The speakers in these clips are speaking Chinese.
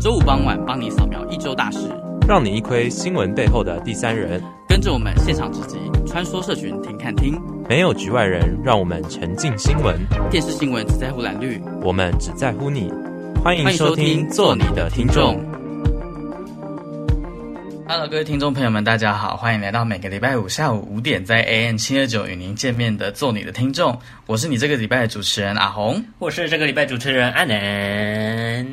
周五傍晚帮你扫描一周大事，让你一窥新闻背后的第三人。跟着我们现场直击，穿梭社群，听看听，没有局外人，让我们沉浸新闻。电视新闻只在乎蓝绿，我们只在乎你。欢迎收听，做你的听众。Hello，各位听众朋友们，大家好，欢迎来到每个礼拜五下午五点在 AM 七二九与您见面的做你的听众，我是你这个礼拜的主持人阿红，我是这个礼拜主持人阿南，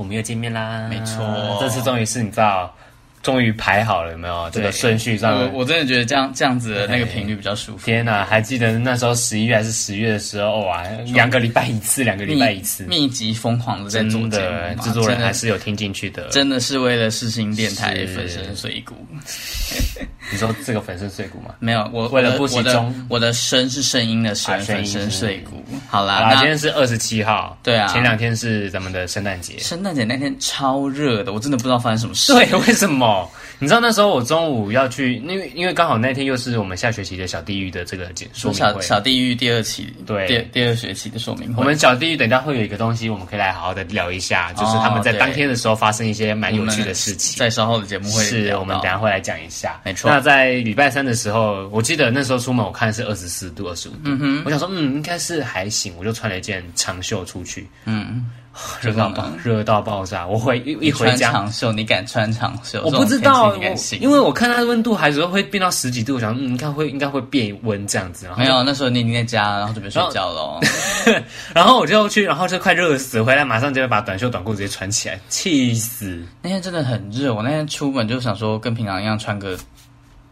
我们又见面啦，没错，这次终于是你知道。终于排好了，有没有？这个顺序上？我我真的觉得这样这样子的那个频率比较舒服。天哪，还记得那时候十一月还是十月的时候哇，两个礼拜一次，两个礼拜一次，密集疯狂的在做的制作人还是有听进去的，真的是为了世新电台粉身碎骨。你说这个粉身碎骨吗？没有，我为了不集中，我的声是声音的声，粉身碎骨。好啦，那今天是二十七号，对啊，前两天是咱们的圣诞节，圣诞节那天超热的，我真的不知道发生什么事。对，为什么？你知道那时候我中午要去，因为因为刚好那天又是我们下学期的小地狱的这个说明会，小小地狱第二期，对，第第二学期的说明会。我们小地狱等一下会有一个东西，我们可以来好好的聊一下，就是他们在当天的时候发生一些蛮有趣的事情。在稍后的节目会是我们等下会来讲一下，没错。那在礼拜三的时候，我记得那时候出门我看是二十四度、二十五度，嗯哼，我想说嗯应该是还行，我就穿了一件长袖出去，嗯。热到爆，热到爆炸！我回一一回家，长袖你敢穿长袖？我不知道，因为我看它的温度还是会变到十几度，我想嗯，应该会应该会变温这样子。没有，那时候你已经在家，然后准备睡觉了。然后我就去，然后就快热死，回来马上就会把短袖短裤直接穿起来，气死！那天真的很热，我那天出门就想说跟平常一样穿个，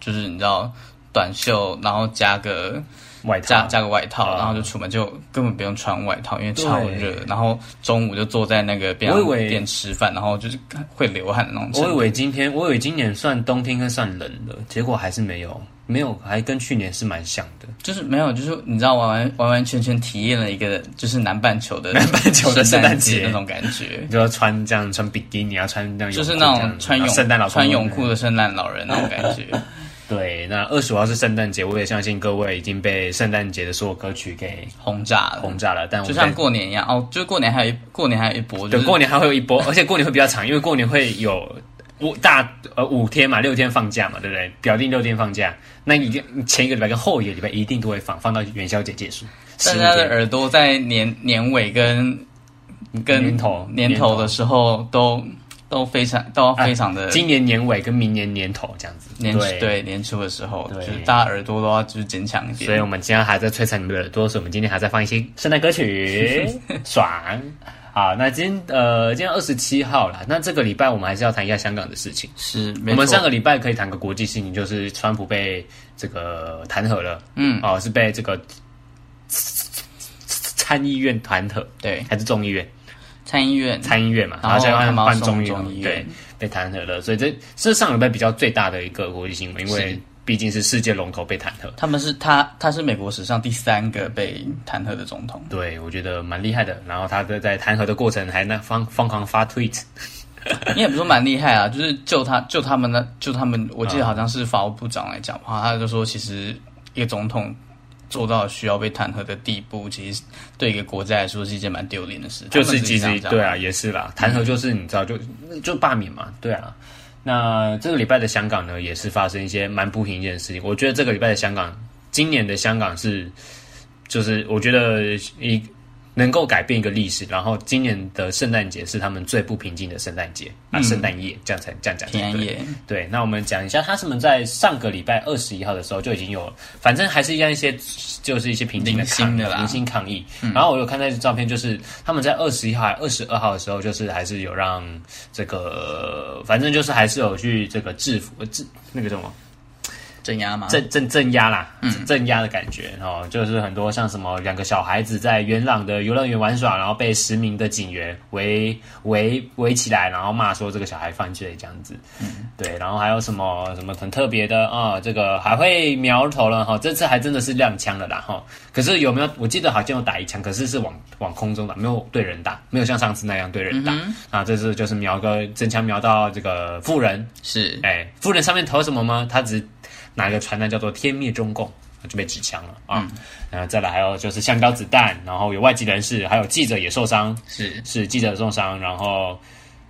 就是你知道短袖，然后加个。外套加加个外套，然后就出门，就根本不用穿外套，因为超热。然后中午就坐在那个便利店吃饭，然后就是会流汗的那种。我以为今天，我以为今年算冬天，应该算冷的，结果还是没有，没有，还跟去年是蛮像的。就是没有，就是你知道，完完完完全全体验了一个就是南半球的南半球的圣诞节那种感觉。就要穿这样穿比基尼，啊穿那样就是那种穿泳穿泳裤的圣诞老人那种感觉。对，那二十五号是圣诞节，我也相信各位已经被圣诞节的所有歌曲给轰炸了，轰炸了。但我就像过年一样哦，就是过年还有一过年还有一波，对，过年还会有一波，而且过年会比较长，因为过年会有五大呃五天嘛，六天放假嘛，对不对？表定六天放假，那一个前一个礼拜跟后一个礼拜一定都会放，放到元宵节结束。大家的耳朵在年年尾跟跟年头年头的时候都。都非常都非常的，今年年尾跟明年年头这样子，年对年初的时候，就是大家耳朵都要就是坚强一点。所以我们今天还在摧残你们的耳朵，所以我们今天还在放一些圣诞歌曲，爽。好，那今天呃，今天二十七号了，那这个礼拜我们还是要谈一下香港的事情。是，我们上个礼拜可以谈个国际事情，就是川普被这个弹劾了，嗯，哦，是被这个参议院弹劾，对，还是众议院？参议院，参议院嘛，然后现在要办众议院，对，被弹劾了，所以这是上礼拜比较最大的一个国际新闻，因为毕竟是世界龙头被弹劾。他们是他，他是美国史上第三个被弹劾的总统。对，我觉得蛮厉害的。然后他在在弹劾的过程还那疯疯狂发 tweet，你也不说蛮厉害啊，就是就他就他们呢就他们，我记得好像是法务部长来讲话，他就说其实一个总统。做到需要被弹劾的地步，其实对一个国家来说是一件蛮丢脸的事。就是其实对啊，也是啦，弹劾就是你知道，就就罢免嘛，对啊。那这个礼拜的香港呢，也是发生一些蛮不平一的事情。我觉得这个礼拜的香港，今年的香港是，就是我觉得一。能够改变一个历史，然后今年的圣诞节是他们最不平静的圣诞节啊，圣诞夜这样才这样讲。平安夜，对。那我们讲一下，他们在上个礼拜二十一号的时候就已经有，反正还是一样一些，就是一些平静的抗议，零星抗议。然后我有看到一张照片，就是他们在二十一号、二十二号的时候，就是还是有让这个，反正就是还是有去这个制服制那个什么。镇压吗？镇镇镇压啦，镇压的感觉哦，就是很多像什么两个小孩子在元朗的游乐园玩耍，然后被十名的警员围围围起来，然后骂说这个小孩犯罪这样子。嗯，对，然后还有什么什么很特别的啊、哦？这个还会瞄头了哈、哦，这次还真的是亮枪了啦哈、哦。可是有没有？我记得好像有打一枪，可是是往往空中打，没有对人打，没有像上次那样对人打。嗯、啊，这次就是瞄个真枪瞄到这个富人，是哎，富人上面投什么吗？他只。拿一个传单叫做“天灭中共”，就被指枪了啊！嗯、然后再来还有就是橡胶子弹，然后有外籍人士，还有记者也受伤，是是记者受伤，然后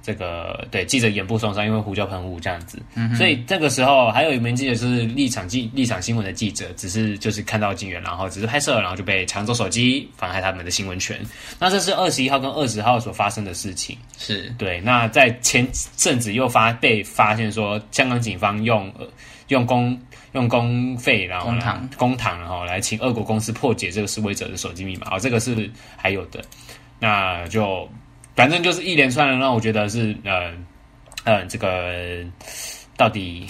这个对记者眼部受伤，因为胡椒喷雾这样子。嗯、所以这个时候还有一名记者就是立场记立场新闻的记者，只是就是看到警员，然后只是拍摄，然后就被抢走手机，妨害他们的新闻权。那这是二十一号跟二十号所发生的事情。是对。那在前阵子又发被发现说，香港警方用用公用公费，然后公堂公堂，然后来请俄国公司破解这个示威者的手机密码。哦，这个是还有的。那就。反正就是一连串的，让我觉得是呃呃，这个到底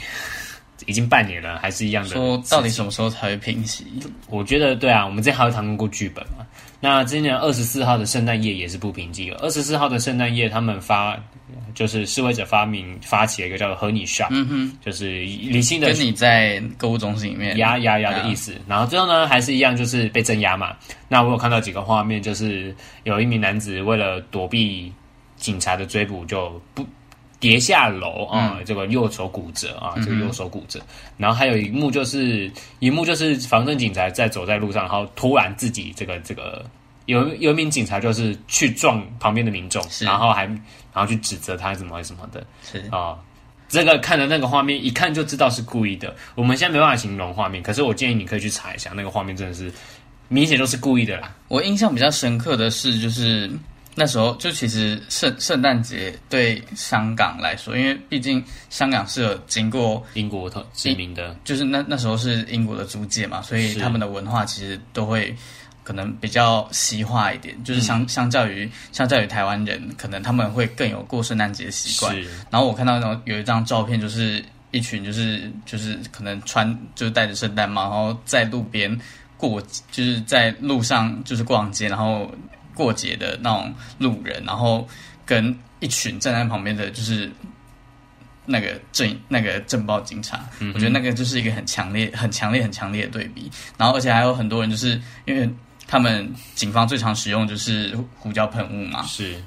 已经半年了，还是一样的。说到底什么时候才会平息？我觉得对啊，我们之前还有谈论过剧本嘛。那今年二十四号的圣诞夜也是不平静了。二十四号的圣诞夜，他们发就是示威者发明发起了一个叫做“和你 shop”，嗯哼，就是理性的跟你在购物中心里面压压压的意思。然后最后呢，还是一样，就是被镇压嘛。那我有看到几个画面，就是有一名男子为了躲避警察的追捕，就不跌下楼啊，嗯、这个右手骨折啊，这个右手骨折。嗯、然后还有一幕就是一幕就是防震警察在走在路上，然后突然自己这个这个有有一名警察就是去撞旁边的民众，然后还然后去指责他什么什么的，是啊，这个看的那个画面一看就知道是故意的。我们现在没办法形容画面，可是我建议你可以去查一下那个画面，真的是。明显都是故意的啦！我印象比较深刻的是，就是那时候就其实圣圣诞节对香港来说，因为毕竟香港是有经过英国殖民的，就是那那时候是英国的租界嘛，所以他们的文化其实都会可能比较西化一点，就是相相较于相较于台湾人，可能他们会更有过圣诞节的习惯。然后我看到那种有一张照片，就是一群就是就是可能穿就是戴着圣诞帽，然后在路边。过就是在路上就是逛街，然后过节的那种路人，然后跟一群站在旁边的就是那个镇那个镇暴警察，嗯、我觉得那个就是一个很强烈、很强烈、很强烈的对比。然后而且还有很多人就是因为他们警方最常使用就是胡椒喷雾嘛，是，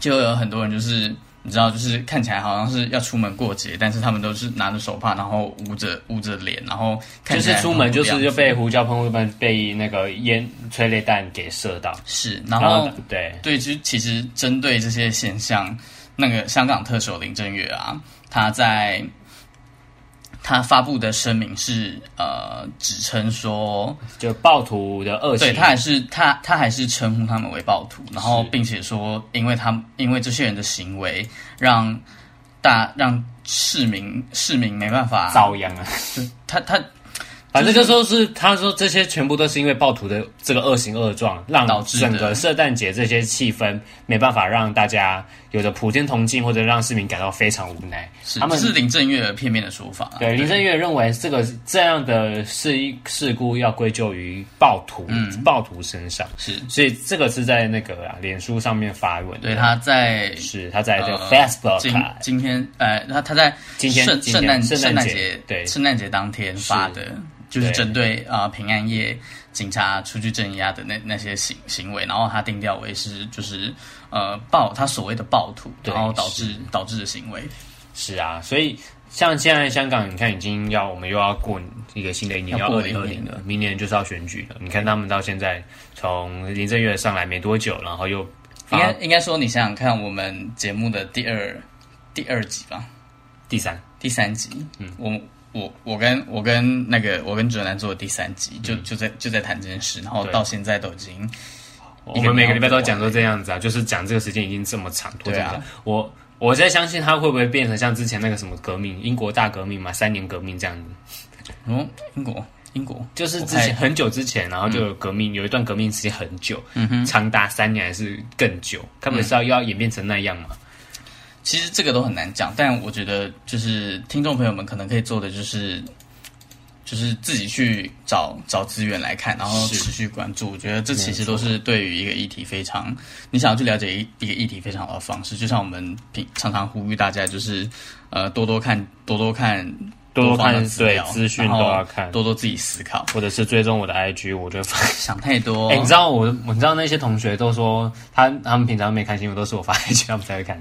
就有很多人就是。你知道，就是看起来好像是要出门过节，但是他们都是拿着手帕，然后捂着捂着脸，然后看就是出门就是就被胡椒喷雾被那个烟催泪弹给射到。是，然后，然后对对，就其实针对这些现象，那个香港特首林郑月啊，他在。他发布的声明是，呃，指称说，就暴徒的恶行，对，他还是他他还是称呼他们为暴徒，然后并且说，因为他因为这些人的行为让大让市民市民没办法遭殃啊，他他。反正就说是，他说这些全部都是因为暴徒的这个恶行恶状，让整个圣诞节这些气氛没办法让大家有着普天同庆，或者让市民感到非常无奈。是他们是林正月片面的说法，啊。对，林正月认为这个这样的事事故要归咎于暴徒，嗯，暴徒身上。是，所以这个是在那个啊，脸书上面发文。对，他在是他在这个 Facebook 今今天呃，他他在今天圣圣诞圣诞节对圣诞节当天发的。就是针对啊、呃、平安夜警察出去镇压的那那些行行为，然后他定调为是就是呃暴他所谓的暴徒，然后导致导致的行为。是啊，所以像现在香港，你看已经要我们又要过一个新的一年，要二零二零了，明年就是要选举了。你看他们到现在从林郑月上来没多久，然后又应该应该说你想想看，我们节目的第二第二集吧，第三第三集，嗯，我。我我跟我跟那个我跟哲南做的第三集，就就在就在谈这件事，然后到现在都已经，我们每个礼拜都讲说这样子啊，就是讲这个时间已经这么长，对啊，我我在相信他会不会变成像之前那个什么革命，英国大革命嘛，三年革命这样子。哦，英国英国。就是之前很久之前，然后就有革命，有一段革命时间很久，嗯哼，长达三年还是更久，他们是要要演变成那样嘛？其实这个都很难讲，但我觉得就是听众朋友们可能可以做的就是，就是自己去找找资源来看，然后持续关注。我觉得这其实都是对于一个议题非常，你想要去了解一一个议题非常好的方式。就像我们平常常呼吁大家，就是呃多多看多多看多多看对资讯都要看，多多自己思考，或者是追踪我的 IG，我就 想太多。哎，你知道我我知道那些同学都说他他们平常没看新闻，都是我发 IG 他们才会看。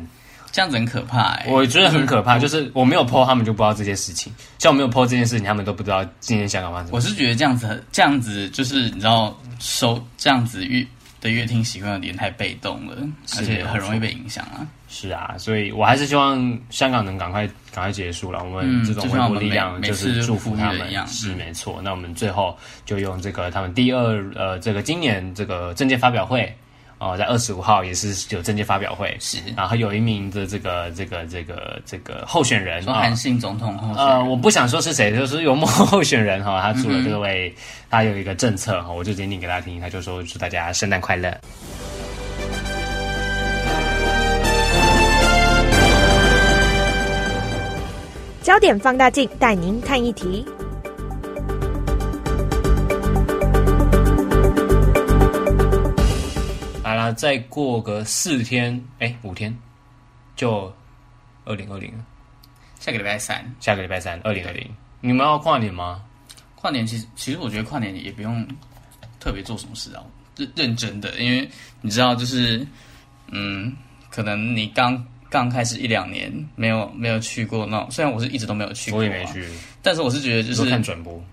这样子很可怕哎、欸，我觉得很可怕，就是我没有 po，他们就不知道这些事情。像我没有 po 这件事情，他们都不知道今天香港发生。我是觉得这样子，这样子就是你知道收这样子乐的乐听习惯有点太被动了，而且很容易被影响啊。是啊，所以我还是希望香港能赶快赶快结束了。我们这种维护力量就是祝福他们，嗯、是没错。那我们最后就用这个他们第二呃这个今年这个政见发表会。哦，在二十五号也是有政界发表会，是，然后有一名的这个这个这个这个候选人，韩信总统候选人，呃，我不想说是谁，就是有某候选人哈，他出了这位，嗯、他有一个政策哈，我就念念给大家听，他就说祝大家圣诞快乐。焦点放大镜带您看一题。再过个四天，哎，五天，就二零二零了。下个礼拜三，下个礼拜三，二零二零。你们要跨年吗？跨年其实，其实我觉得跨年也不用特别做什么事啊，认认真的，因为你知道，就是嗯，可能你刚刚开始一两年没有没有去过那种，虽然我是一直都没有去过，我也没去，但是我是觉得就是看转播。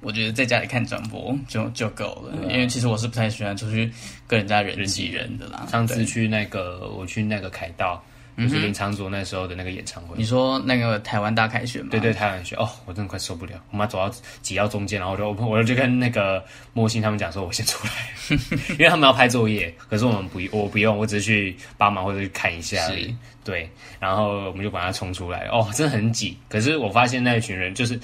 我觉得在家里看转播就就够了，因为其实我是不太喜欢出去跟人家人挤人的啦。上次去那个，我去那个凯道，就是林昶佐那时候的那个演唱会。你说那个台湾大凯旋吗？对对，台湾选哦，我真的快受不了，我妈走到挤到中间，然后我就我就跟那个莫欣他们讲说，我先出来，因为他们要拍作业，可是我们不我不用，我只是去帮忙或者去看一下而已。对，然后我们就把它冲出来，哦，真的很挤。可是我发现那一群人就是。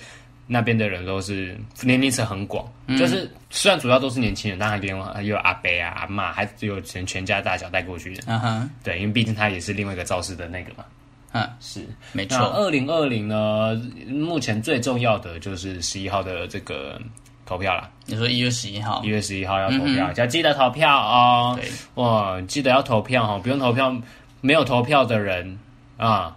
那边的人都是年龄层很广，嗯、就是虽然主要都是年轻人，但还边还有阿伯啊、阿妈，还有全全家大小带过去的。嗯哼，对，因为毕竟他也是另外一个造势的那个嘛。嗯，是没错。二零二零呢，目前最重要的就是十一号的这个投票啦。你说一月十一号，一月十一号要投票，要、嗯、记得投票哦。对，哇，记得要投票哦，不用投票，没有投票的人啊。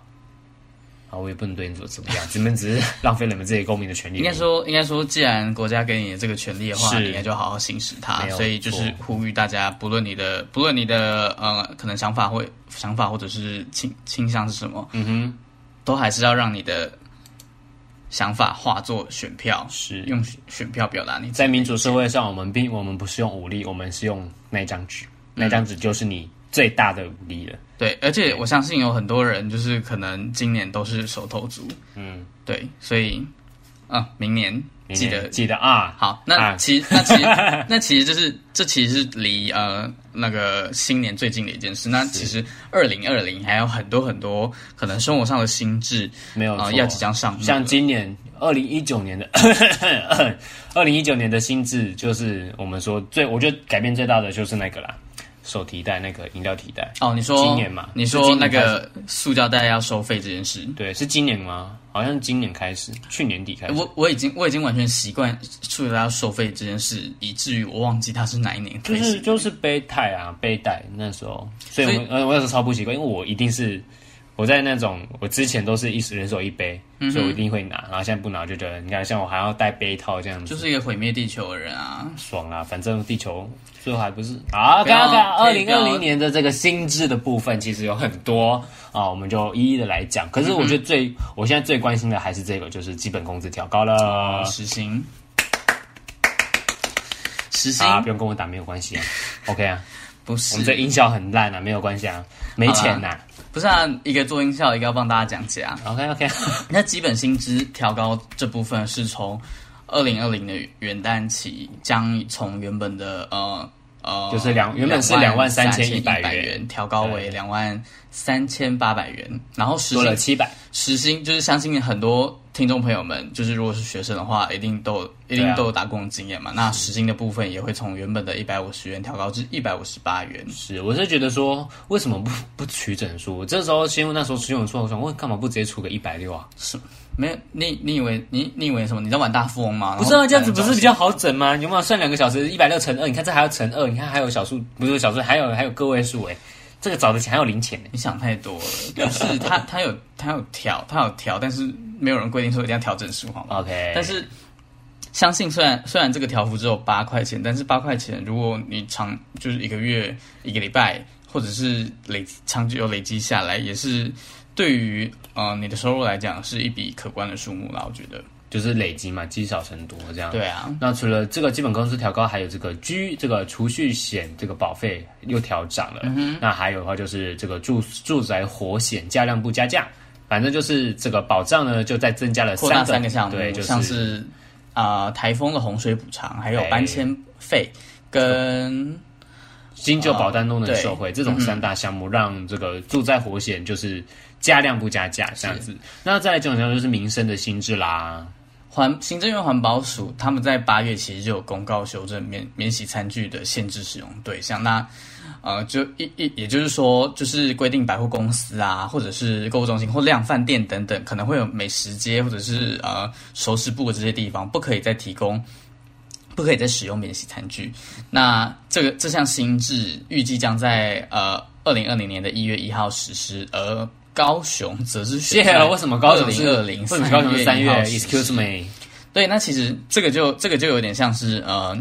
啊，我也不能对你做怎么样，你们只是 浪费了你们自己公民的权利。应该说，应该说，既然国家给你的这个权利的话，是你应该就好好行使它。所以就是呼吁大家，不论你的不论你的呃可能想法会想法或者是倾倾向是什么，嗯哼，都还是要让你的想法化作选票，是用选票表达你。在民主社会上，我们并我们不是用武力，我们是用那张纸，那张纸就是你最大的武力了。对，而且我相信有很多人就是可能今年都是手头族，嗯，对，所以啊，明年记得记得啊，好，那其那其实 那其实就是这其实是离呃那个新年最近的一件事。那其实二零二零还有很多很多可能生活上的心智没有啊，要即将上路。像今年二零一九年的二零一九年的心智，就是我们说最我觉得改变最大的就是那个啦。手提袋那个饮料提袋哦，你说今年嘛？你说那个塑胶袋要收费这件事，对，是今年吗？好像是今年开始，去年底开始。我我已经我已经完全习惯塑胶袋要收费这件事，以至于我忘记它是哪一年开始。就是就是背带啊，背带那时候，所以我呃我那时候超不习惯，因为我一定是。我在那种，我之前都是一人手一杯，嗯、所以我一定会拿。然后现在不拿，就觉得你看，像我还要带杯套这样子，就是一个毁灭地球的人啊！爽啊，反正地球最后还不是啊。刚刚看二零二零年的这个心智的部分，其实有很多啊，我们就一一的来讲。可是我觉得最，嗯、我现在最关心的还是这个，就是基本工资调高了，实行，实薪啊，不用跟我打，没有关系啊，OK 啊，不是，我们这音效很烂啊，没有关系啊，没钱呐、啊。不是啊，一个做音效，一个要帮大家讲解啊。OK OK，那基本薪资调高这部分是从二零二零的元旦起，将从原本的呃呃，就是两原本是两万三千一百元，调高为两万三千八百元，然后时薪多了七百，实薪就是相信很多。听众朋友们，就是如果是学生的话，一定都一定都有打工经验嘛。啊、那时薪的部分也会从原本的一百五十元调高至一百五十八元。是，我是觉得说，为什么不不取整数？这时候新闻那时候新闻出，我想问，干嘛不直接出个一百六啊？是，没有你你以为你你以为什么？你在玩大富翁吗？不是啊，这样子不是比较好整吗？你有没有算两个小时一百六乘二？你看这还要乘二，你看还有小数，不是小数，还有还有个位数诶。这个找的钱还有零钱呢，你想太多了。就是 他他有他有调他有调，但是没有人规定说一定要调整数，好吗？OK。但是相信虽然虽然这个条幅只有八块钱，但是八块钱如果你长就是一个月一个礼拜，或者是累长久累积下来，也是对于呃你的收入来讲是一笔可观的数目啦。我觉得。就是累积嘛，积少成多这样。对啊。那除了这个基本工资调高，还有这个居这个储蓄险这个保费又调涨了。嗯哼。那还有的话就是这个住住宅火险加量不加价，反正就是这个保障呢就再增加了三个三个项目，对，就是像是啊、呃、台风的洪水补偿，还有搬迁费跟。新旧保单都能受惠，哦、这种三大项目让这个住宅火险就是加量不加价这样子。那再来这种就是民生的新制啦，环行政院环保署他们在八月其实就有公告修正免免洗餐具的限制使用对象。那呃，就一一也就是说，就是规定百货公司啊，或者是购物中心或量贩店等等，可能会有美食街或者是呃熟食部的这些地方，不可以再提供。不可以再使用免洗餐具。那这个这项新制预计将在呃二零二零年的一月一号实施，而高雄则是谢了为什么高雄是二零？为什么高雄是三月？Excuse me。对，那其实这个就这个就有点像是呃，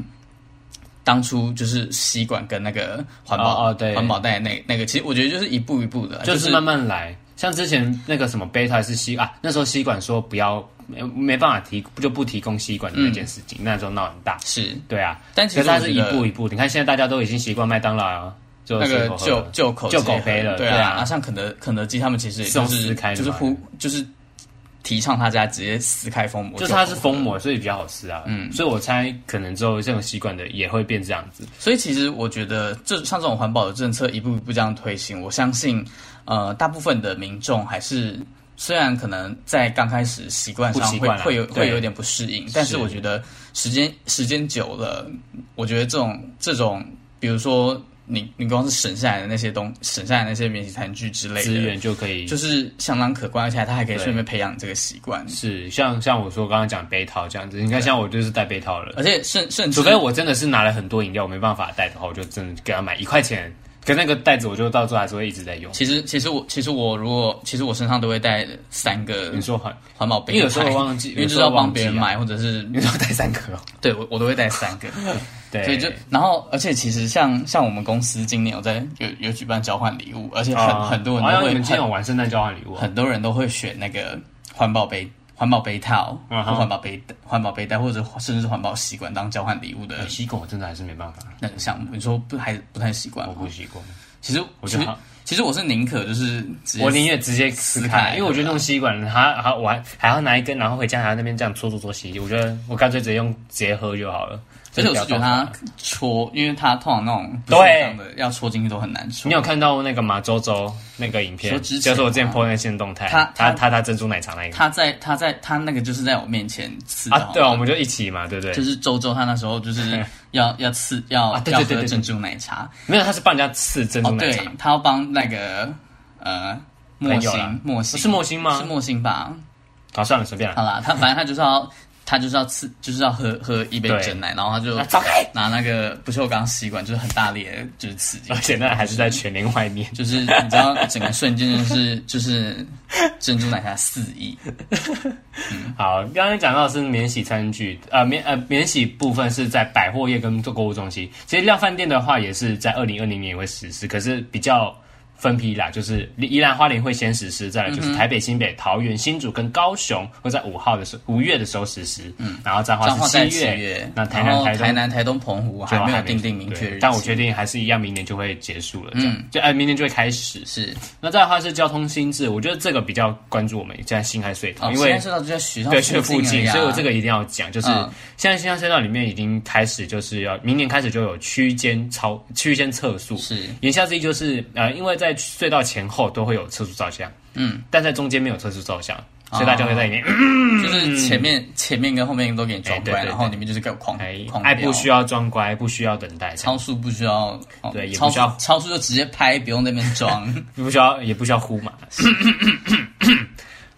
当初就是吸管跟那个环保哦，哦对环保袋那那个，其实我觉得就是一步一步的，就是慢慢来。像之前那个什么杯套是吸啊，那时候吸管说不要没没办法提就不提供吸管的那件事情，嗯、那时候闹很大。是，对啊，但其实它是一步一步。你看现在大家都已经习惯麦当劳那个旧旧口旧口杯了，对啊。啊像肯德肯德基他们其实也就是就是呼就是提倡大家直接撕开封膜，就是它是封膜，所以比较好吃啊。嗯，所以我猜可能之后这种习惯的也会变这样子。所以其实我觉得，这像这种环保的政策一步一步这样推行，我相信。呃，大部分的民众还是虽然可能在刚开始习惯上会会有会有点不适应，但是我觉得时间时间久了，我觉得这种这种，比如说你你光是省下来的那些东省下来的那些免洗餐具之类的资源就可以，就是相当可观，而且它还可以顺便培养这个习惯。是像像我说刚刚讲杯套这样子，你看像我就是带杯套了，而且甚甚至除非我真的是拿了很多饮料我没办法带的话，我就真的给他买一块钱。可那个袋子，我就到最后还是会一直在用。其实，其实我，其实我如果，其实我身上都会带三个。你说环环保杯，因为有时候忘记，因为就是要帮别人买，或者是你说带三个。对，我我都会带三个。对，所以就然后，而且其实像像我们公司今年有在有有举办交换礼物，而且很很多人都会。你们今年有玩圣诞交换礼物？很多人都会选那个环保杯。环保杯套，或环保杯环保杯带，或者甚至是环保吸管当交换礼物的吸管，我真的还是没办法。那个项目，你说不还不太习惯？我不习惯。其实我觉得，其实我是宁可就是我宁愿直接撕开，因为我觉得那种吸管，还还我还还要拿一根，然后回家还要那边这样搓搓搓洗。我觉得我干脆直接用直接喝就好了。而且我是觉得它戳，因为他通常那种对要戳进去都很难戳。你有看到那个马周周那个影片？就是我之前 po 那些动态，他他他他珍珠奶茶那个，他在他在他那个就是在我面前刺啊，对啊，我们就一起嘛，对不对？就是周周他那时候就是 要要刺要要喝珍珠奶茶，没有，他是帮人家刺珍珠奶茶，他要帮那个呃莫星莫星是莫星吗？是莫星吧？好，算了，随便了。好啦，他反正他就是要。他就是要吃，就是要喝喝一杯珍奶，然后他就拿那个不锈钢吸管，就是很大力的，就是刺激，而且那还是在全联外面，就是你知道，整个瞬间就是 就是珍珠奶茶四溢。嗯、好，刚刚讲到的是免洗餐具，呃免呃免洗部分是在百货业跟做购物中心，其实量饭店的话也是在二零二零年也会实施，可是比较。分批啦，就是宜兰花莲会先实施，再来就是台北、新北、桃园、新竹跟高雄会在五号的时候，五月的时候实施。嗯，然后彰化是七月，那台南、台台南、台东、澎湖还没有定定明确日，但我确定还是一样，明年就会结束了。嗯，就哎，明年就会开始。是，那再的话是交通新制，我觉得这个比较关注我们现在新海隧道，因为隧道就在学校对学附近，所以我这个一定要讲，就是现在辛亥隧道里面已经开始就是要明年开始就有区间超区间测速，是。言下之意就是呃，因为在隧道前。后都会有测速照相，嗯，但在中间没有测速照相，所以大家会在里面，就是前面前面跟后面都给你装乖，然后里面就是给我狂狂，哎，不需要装乖，不需要等待，超速不需要，对，也不需要超速就直接拍，不用那边装，不需要也不需要呼嘛。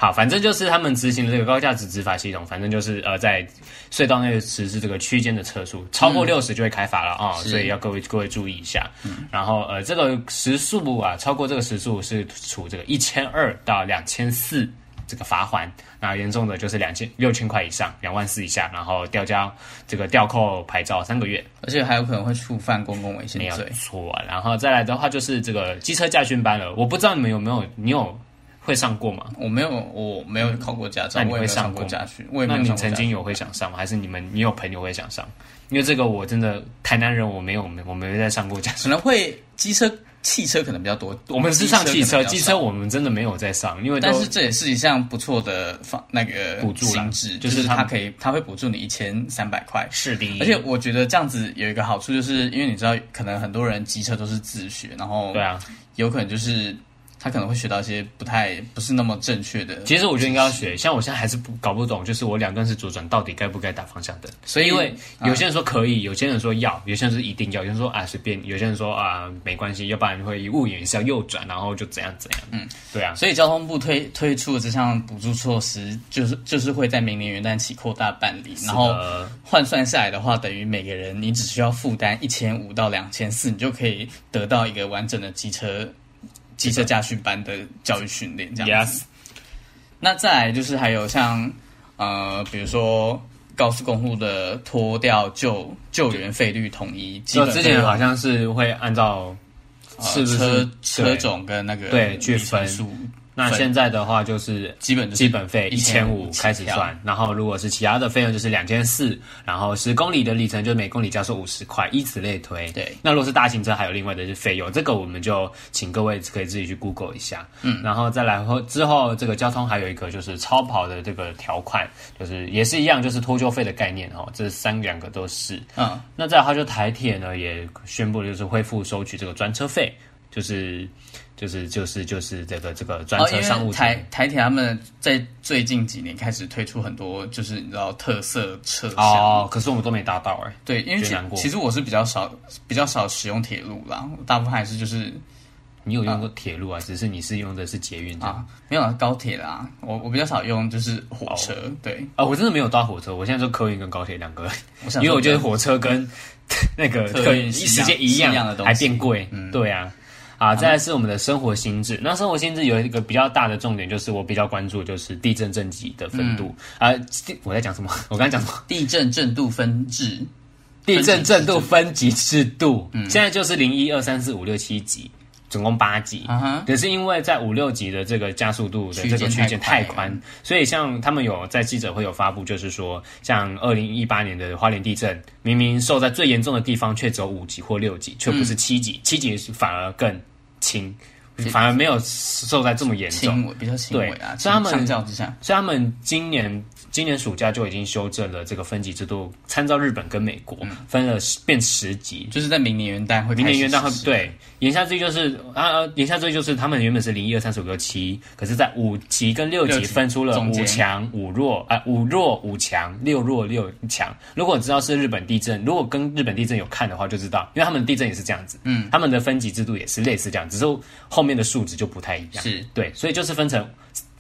好，反正就是他们执行的这个高价值执法系统，反正就是呃，在隧道内实施这个区间的测速，超过六十就会开罚了啊，嗯哦、所以要各位各位注意一下。嗯、然后呃，这个时速啊，超过这个时速是处这个一千二到两千四这个罚款，那严重的就是两千六千块以上，两万四以下，然后吊销这个吊扣牌照三个月，而且还有可能会触犯公共危险罪。没有错，然后再来的话就是这个机车驾训班了，我不知道你们有没有，你有。会上过吗？我没有，我没有考过驾照，那你会我也上过过驾训，我也没有上过那你曾经有会想上吗？还是你们你有朋友会想上？因为这个我真的台南人，我没有，我没有在上过驾训。可能会机车、汽车可能比较多。我们是上汽车，机车我。我们真的没有在上，因为但是这也是一项不错的方那个补助啦性质，就就是它可以，它会补助你一千三百块。是的，而且我觉得这样子有一个好处，就是因为你知道，可能很多人机车都是自学，然后对啊，有可能就是他可能会学到一些不太不是那么正确的。其实我觉得应该要学，像我现在还是不搞不懂，就是我两段式左转到底该不该打方向灯。所以因为有些人说可以，有些人说要，有些人是一定要，有些人说啊随便，有些人说啊没关系，要不然会误以为是要右转，然后就怎样怎样。嗯，对啊，所以交通部推推出的这项补助措施，就是就是会在明年元旦起扩大办理，然后换算下来的话，等于每个人你只需要负担一千五到两千四，你就可以得到一个完整的机车机车驾训班的教育训练，这样子。Yes. 那再来就是还有像呃，比如说高速公路的脱掉救救援费率统一，就之前好像是会按照是不是车车种跟那个对去分数。那现在的话就是基本基本费一千五开始算，然后如果是其他的费用就是两千四，然后十公里的里程就每公里加收五十块，以此类推。对，那如果是大型车还有另外的是费用，这个我们就请各位可以自己去 Google 一下。嗯，然后再来后之后这个交通还有一个就是超跑的这个条款，就是也是一样，就是拖救费的概念哦，这三两个都是。嗯，那再来的话就台铁呢也宣布就是恢复收取这个专车费，就是。就是就是就是这个这个专车商务、哦、台台铁他们在最近几年开始推出很多就是你知道特色车厢哦，可是我们都没搭到哎。对，因为其其实我是比较少比较少使用铁路啦，大部分还是就是你有用过铁路啊，啊？只是你是用的是捷运啊？没有啊高铁啦，我我比较少用就是火车。哦、对啊、哦，我真的没有搭火车，我现在就客运跟高铁两个，因为我觉得火车跟 那个客运时间一样，的东西还变贵。嗯，对啊。啊，再来是我们的生活心智。那生活心智有一个比较大的重点，就是我比较关注，就是地震震级的分度。嗯、啊，我在讲什么？我刚才讲什么？地震震度分制，地震震度分级制度。嗯，现在就是零一二三四五六七级，总共八级。可、uh -huh、是因为在五六级的这个加速度的这个区间太宽，所以像他们有在记者会有发布，就是说，像二零一八年的花莲地震，明明受在最严重的地方，却只有五级或六级，却不是七级，七、嗯、级反而更。请，反而没有受在这么严重，比较轻微啊。所以他们相较之下，所以他们今年今年暑假就已经修正了这个分级制度，参照日本跟美国、嗯、分了变十级，就是在明年元旦会。明年元旦会对，言下之意就是啊，言下之意就是他们原本是零一二三四五六七，可是在五级跟六级分出了五强五弱啊，五弱五强，六弱六强。如果知道是日本地震，如果跟日本地震有看的话，就知道，因为他们地震也是这样子，嗯，他们的分级制度也是类似这样，只是后面的数值就不太一样，是对，所以就是分成。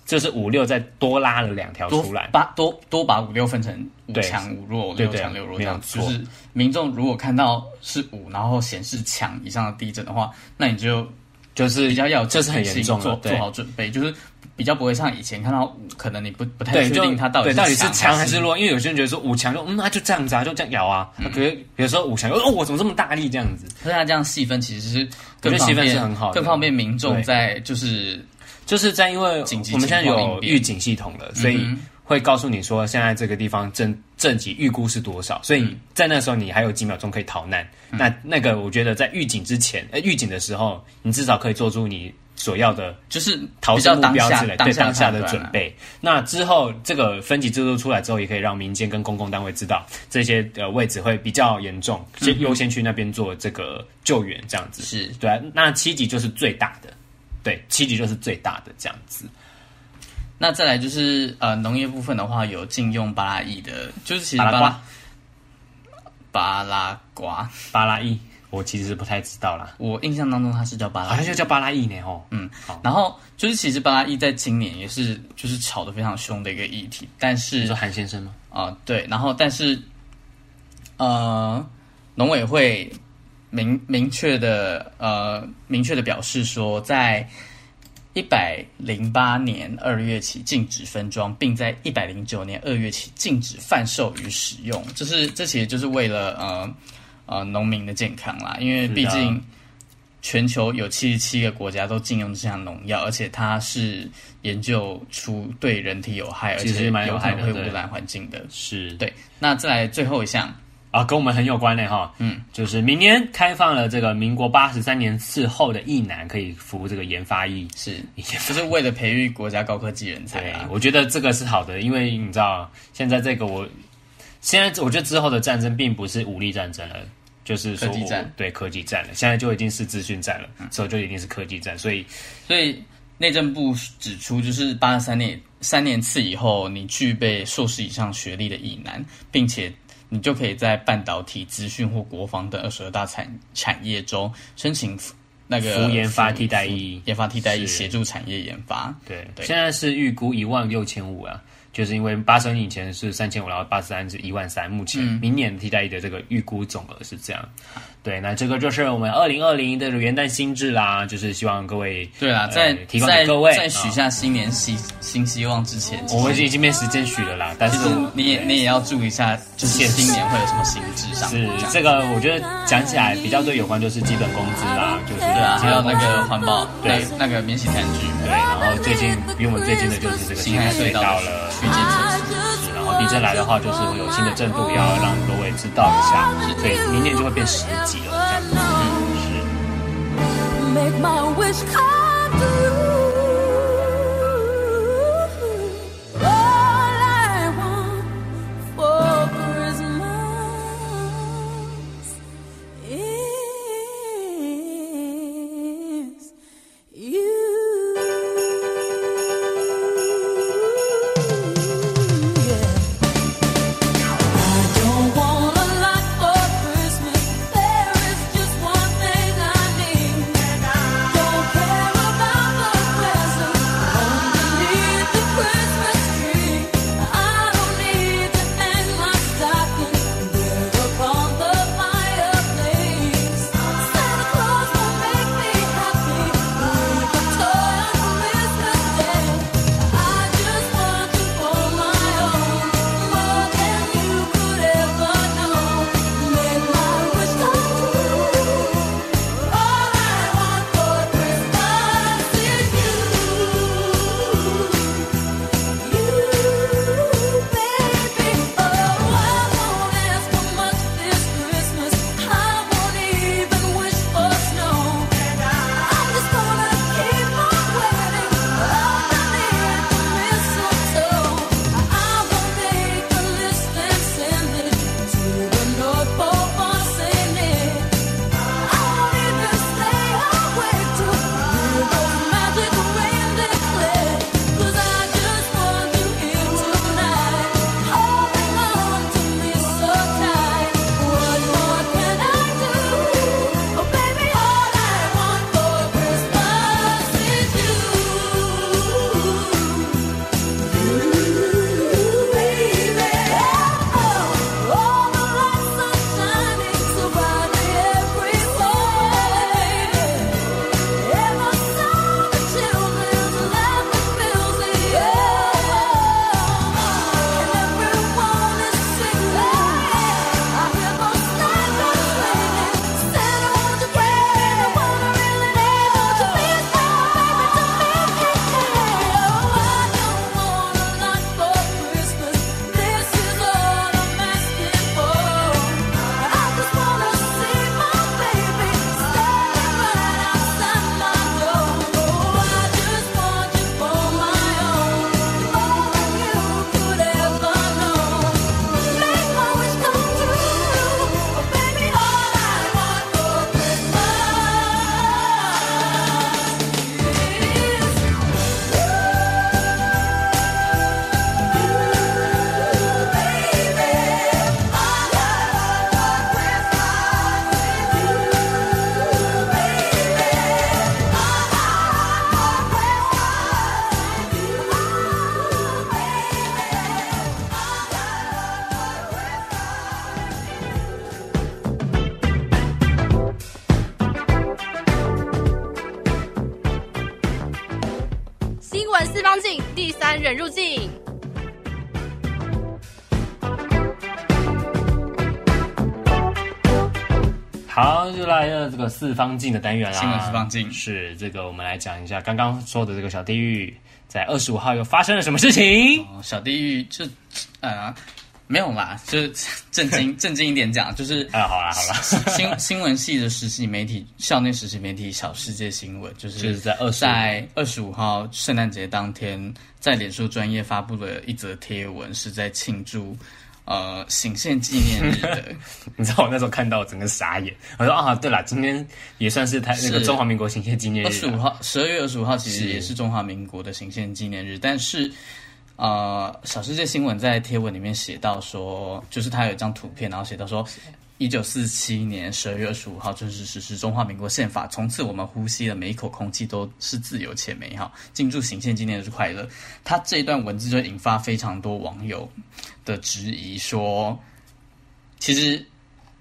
就是五六再多拉了两条出来，把多多把五六分成五强五弱，六强六弱这样子。就是民众如果看到是五，然后显示强以上的地震的话，那你就就是比较要这是很严重，做做好准备，就是比较不会像以前看到五，可能你不不太确定它到底到底是强还是弱，因为有些人觉得说五强就嗯，那就这样子啊，就这样咬啊。可是比如说五强哦，我怎么这么大力这样子？所以它这样细分其实是更方便，是很好，更方便民众在就是。就是在因为我们现在有预警系统了，所以会告诉你说现在这个地方震震级预估是多少，所以在那时候你还有几秒钟可以逃难。嗯、那那个我觉得在预警之前，呃，预警的时候，你至少可以做出你所要的，就是逃生目标之类，对当下的准备。那之后这个分级制度出来之后，也可以让民间跟公共单位知道这些呃位置会比较严重，先优先去那边做这个救援，这样子是对啊。那七级就是最大的。对，七级就是最大的这样子。那再来就是呃，农业部分的话，有禁用巴拉伊的，就是其实巴拉巴拉瓜巴拉刈，我其实是不太知道啦。我印象当中他是叫巴拉，好像就叫巴拉刈呢哦。嗯，好。然后就是其实巴拉刈在今年也是就是吵得非常凶的一个议题，但是你说韩先生吗？啊、呃，对。然后但是呃，农委会。明明确的呃，明确的表示说，在一百零八年二月起禁止分装，并在一百零九年二月起禁止贩售与使用。这是这其实就是为了呃呃农民的健康啦，因为毕竟全球有七十七个国家都禁用这项农药，而且它是研究出对人体有害，而且有害的会污染环境的。是。对。那再来最后一项。啊，跟我们很有关的哈，嗯，就是明年开放了这个民国八十三年次后的役男可以服这个研发役，是，就是为了培育国家高科技人才啊。我觉得这个是好的，因为你知道现在这个我。现在我觉得之后的战争并不是武力战争了，就是科技战，对科技战了。现在就已经是资讯战了，所以就一定是科技战。所以，所以内政部指出，就是八十三年三年次以后，你具备硕士以上学历的役男，并且你就可以在半导体、资讯或国防等二十二大产产业中申请那个服研发替代役，研发替代役协助产业研发。对，对现在是预估一万六千五啊。就是因为八升以前是三千五，然后八十三是一万三，目前明年替代役的这个预估总额是这样。嗯、对，那这个就是我们二零二零的元旦新制啦，就是希望各位对啦，在、呃、提供给各位在许下新年希、哦、新希望之前，我们已经没时间许了啦。但是你也你也要注意一下，就是今年会有什么新制上。是这个，我觉得讲起来比较对有关就是基本工资啦，就是对啊，还有那个环保，对那个免洗餐具，对，然后最近比我们最近的就是这个新海隧道了。是，然后地震来的话，就是会有新的震度，也要让各位知道一下，所以明年就会变十级了，这样子。是。四方镜的单元啦。新闻四方镜是这个，我们来讲一下刚刚说的这个小地狱，在二十五号又发生了什么事情？哦、小地狱就呃没有啦，就是正经 正经一点讲，就是啊，好啦好啦，新新闻系的实习媒体校内实习媒体小世界新闻，就是就是在二在二十五号圣诞节当天，在脸书专业发布了一则贴文，是在庆祝。呃，行宪纪念日的，你知道我那时候看到我整个傻眼。我说啊，对了，今天也算是他那个中华民国行宪纪念日。二十五号，十二月二十五号其实也是中华民国的行宪纪念日。但是，呃，小世界新闻在贴文里面写到说，就是他有一张图片，然后写到说。一九四七年十二月二十五号正式实施中华民国宪法，从此我们呼吸的每一口空气都是自由且美好。庆祝行宪纪念日快乐！他这一段文字就引发非常多网友的质疑，说其实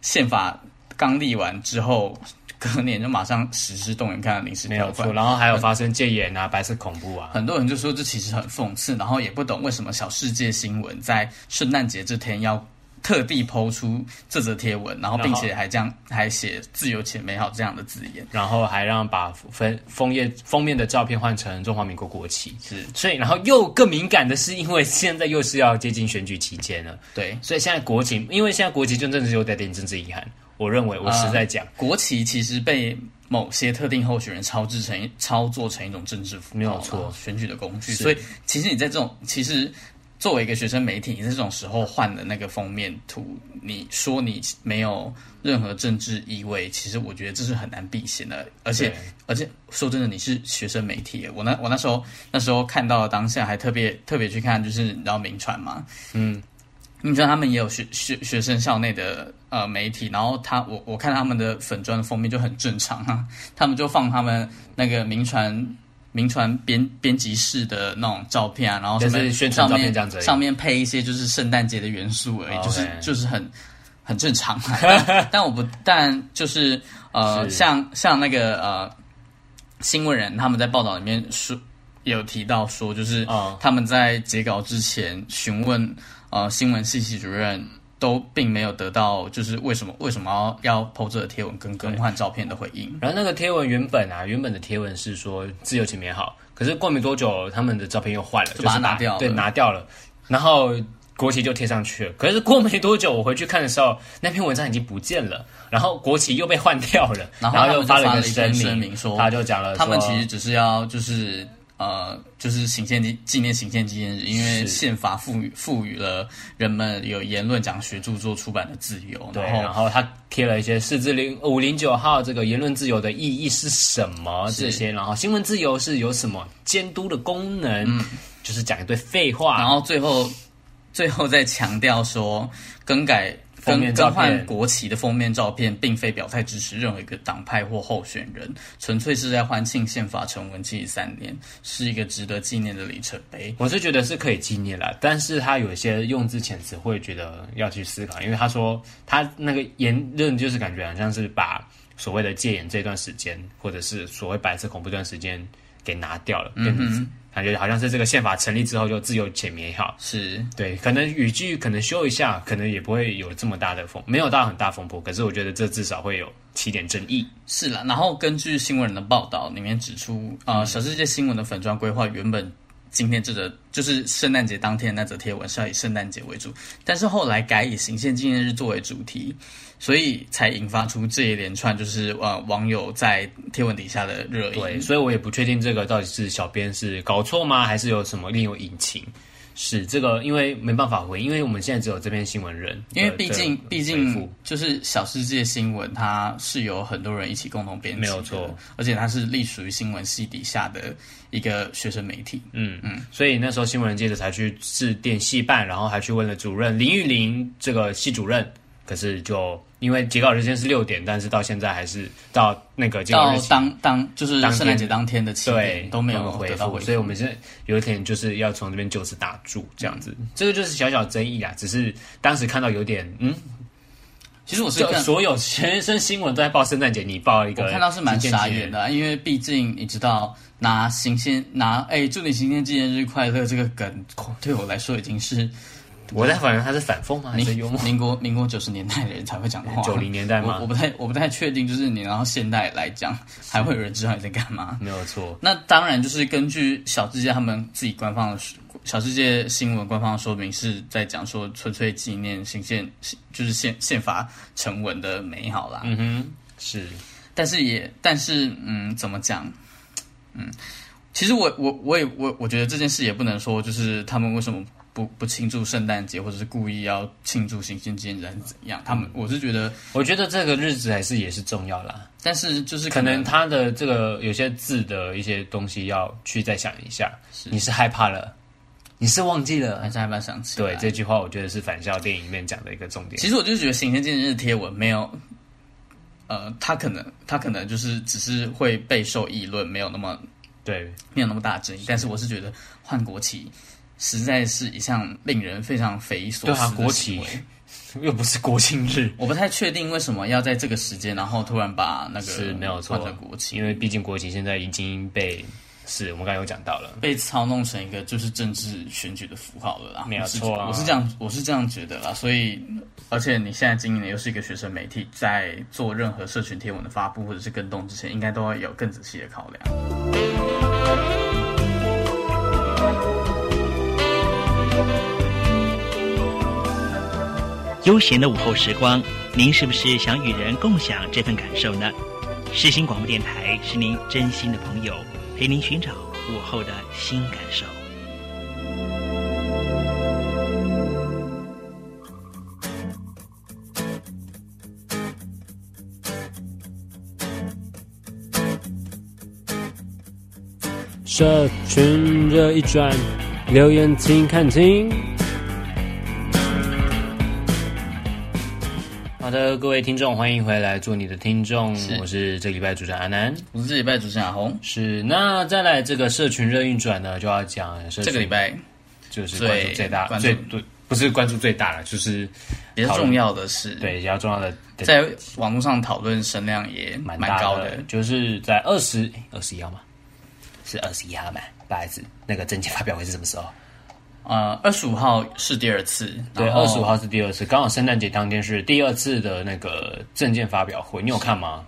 宪法刚立完之后，隔年就马上实施动员戡的临时条款，然后还有发生戒严啊、白色恐怖啊，很多人就说这其实很讽刺，然后也不懂为什么小世界新闻在圣诞节这天要。特地抛出这则贴文，然后并且还这样还写“自由且美好”这样的字眼，然后还让把封封页封面的照片换成中华民国国旗。是，所以然后又更敏感的是，因为现在又是要接近选举期间了，对，所以现在国旗，因为现在国旗就真的是有带点政治遗憾。我认为我实在讲、呃，国旗其实被某些特定候选人操制成操作成一种政治符号，没有错，选举的工具。所以其实你在这种其实。作为一个学生媒体，你在这种时候换的那个封面图，你说你没有任何政治意味，其实我觉得这是很难避嫌的。而且，而且说真的，你是学生媒体，我那我那时候那时候看到当下，还特别特别去看，就是你知道名传嘛，嗯，铭传他们也有学学学生校内的呃媒体，然后他我我看他们的粉砖的封面就很正常啊，他们就放他们那个名传。铭传编编辑室的那种照片啊，然后上面宣传照片这样子，上面配一些就是圣诞节的元素而已，就是就是很很正常。但，但我不，但就是呃，是像像那个呃新闻人他们在报道里面说有提到说，就是他们在截稿之前询问呃新闻信息主任。都并没有得到，就是为什么为什么要要 po 这个贴文跟更换照片的回应。然后那个贴文原本啊，原本的贴文是说自由且美好，可是过没多久，他们的照片又换了，就把它拿掉了，就是，对，拿掉了，然后国旗就贴上去了。可是过没多久，我回去看的时候，那篇文章已经不见了，然后国旗又被换掉了，然后又发了一个声明，明说他就讲了，他们其实只是要就是。呃，就是行宪纪纪念行宪纪念日，因为宪法赋予赋予了人们有言论、讲学、著作、出版的自由。对，然后，然后他贴了一些四字零五零九号，这个言论自由的意义是什么？这些，然后新闻自由是有什么监督的功能？嗯，就是讲一堆废话。然后最后，最后再强调说更改。更更换国旗的封面照片，并非表态支持任何一个党派或候选人，纯粹是在欢庆宪法成文七十三年，是一个值得纪念的里程碑。我是觉得是可以纪念啦，但是他有一些用字遣词会觉得要去思考，因为他说他那个言论就是感觉好像是把所谓的戒严这段时间，或者是所谓白色恐怖这段时间给拿掉了，嗯嗯。感觉好像是这个宪法成立之后就自由且美好，是对，可能语句可能修一下，可能也不会有这么大的风，没有到很大风波。可是我觉得这至少会有起点争议。是了，然后根据新闻人的报道里面指出，呃，小世界新闻的粉砖规划原本今天这个就是圣诞节当天那则贴文是要以圣诞节为主，但是后来改以行宪纪念日作为主题。所以才引发出这一连串，就是呃网友在贴文底下的热议。对，所以我也不确定这个到底是小编是搞错吗，还是有什么另有隐情？是这个，因为没办法回，因为我们现在只有这篇新闻人，因为毕竟毕竟就是小世界新闻，它是有很多人一起共同编辑，没有错，而且它是隶属于新闻系底下的一个学生媒体。嗯嗯，所以那时候新闻人记者才去致电系办，然后还去问了主任林玉玲这个系主任，可是就。因为截稿时间是六点，但是到现在还是到那个截稿日期当当就是圣诞节当天的七点都没有回复，所以我们现在有一点就是要从这边就此打住这样子，这个就是小小争议啊。只是当时看到有点嗯，其实我是所有全身新闻都在报圣诞节，你报一个，我看到是蛮傻眼的，因为毕竟你知道拿行宪拿哎祝你行天纪念日快乐这个梗，对我来说已经是。我在反正他是反讽吗？还是幽默？民国民国九十年代的人才会讲的话，九零年代吗？我我不太我不太确定，就是你然后现代来讲，还会有人知道你在干嘛？没有错。那当然就是根据小世界他们自己官方的小世界新闻官方的说明，是在讲说纯粹纪念行宪，就是宪宪法成文的美好啦。嗯哼，是。但是也但是嗯，怎么讲？嗯。其实我我我也我我觉得这件事也不能说就是他们为什么不不庆祝圣诞节，或者是故意要庆祝行星纪念日还是怎样？他们我是觉得，我觉得这个日子还是也是重要啦。但是就是可能他的这个有些字的一些东西要去再想一下。是你是害怕了，你是忘记了，还是害怕想起？对这句话，我觉得是返校电影里面讲的一个重点。其实我就是觉得行星纪念日贴文没有，呃，他可能他可能就是只是会备受议论，没有那么。对，没有那么大争议，但是我是觉得换国旗实在是一项令人非常匪夷所思的行为。又不是国庆日，我不太确定为什么要在这个时间，然后突然把那个是没有错换成国旗，因为毕竟国旗现在已经被是我们刚才有讲到了，被操弄成一个就是政治选举的符号了啦。没有错啊，我是这样，我是这样觉得啦。所以，而且你现在经营的又是一个学生媒体，在做任何社群贴文的发布或者是跟动之前，应该都会有更仔细的考量。悠闲的午后时光，您是不是想与人共享这份感受呢？世新广播电台是您真心的朋友，陪您寻找午后的新感受。社群热一转，留言请看清。的，各位听众，欢迎回来做你的听众。我是这礼拜主持人阿南，我是这礼拜主持人阿红。是，那再来这个社群热运转呢，就要讲这个礼拜就是关注最大、最对，不是关注最大了，就是比较重要的是，对，比较重要的，在网络上讨论声量也蛮蛮高的，就是在二十二十一号嘛。是二十一号嘛？不好意思，那个政见发表会是什么时候？呃，二十五号是第二次，对，二十五号是第二次，刚好圣诞节当天是第二次的那个证件发表会，你有看吗？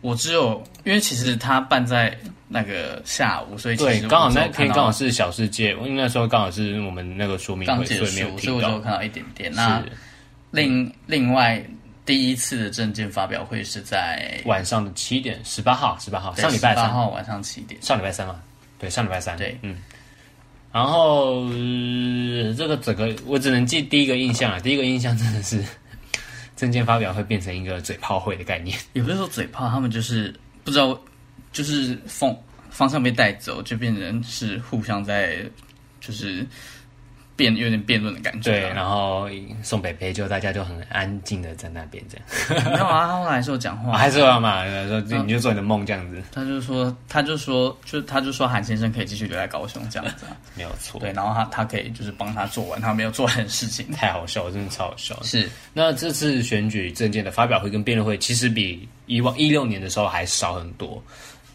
我只有，因为其实他办在那个下午，所以对，刚好那天刚好是小世界，因为那时候刚好是我们那个说明会，所以没有所以我就看到一点点。那另另外。第一次的证件发表会是在晚上的七点，十八号，十八号，上礼拜三号晚上七点，上礼拜三嘛，对，上礼拜三，对，嗯。然后、这个整个我只能记第一个印象啊，第一个印象真的是 证件发表会变成一个嘴炮会的概念，也不是说嘴炮，他们就是不知道，就是风方向被带走，就变成是互相在就是。辩有点辩论的感觉，对，然后宋北北就大家就很安静的在那边这样，没有啊，他后来还是有讲话，还是有嘛，说你就做你的梦这样子，他就说，他就说，就他就说韩先生可以继续留在高雄这样子，没有错，对，然后他他可以就是帮他做完他没有做完的事情，太好笑了，真的超好笑。是，那这次选举证件的发表会跟辩论会，其实比以往一六年的时候还少很多。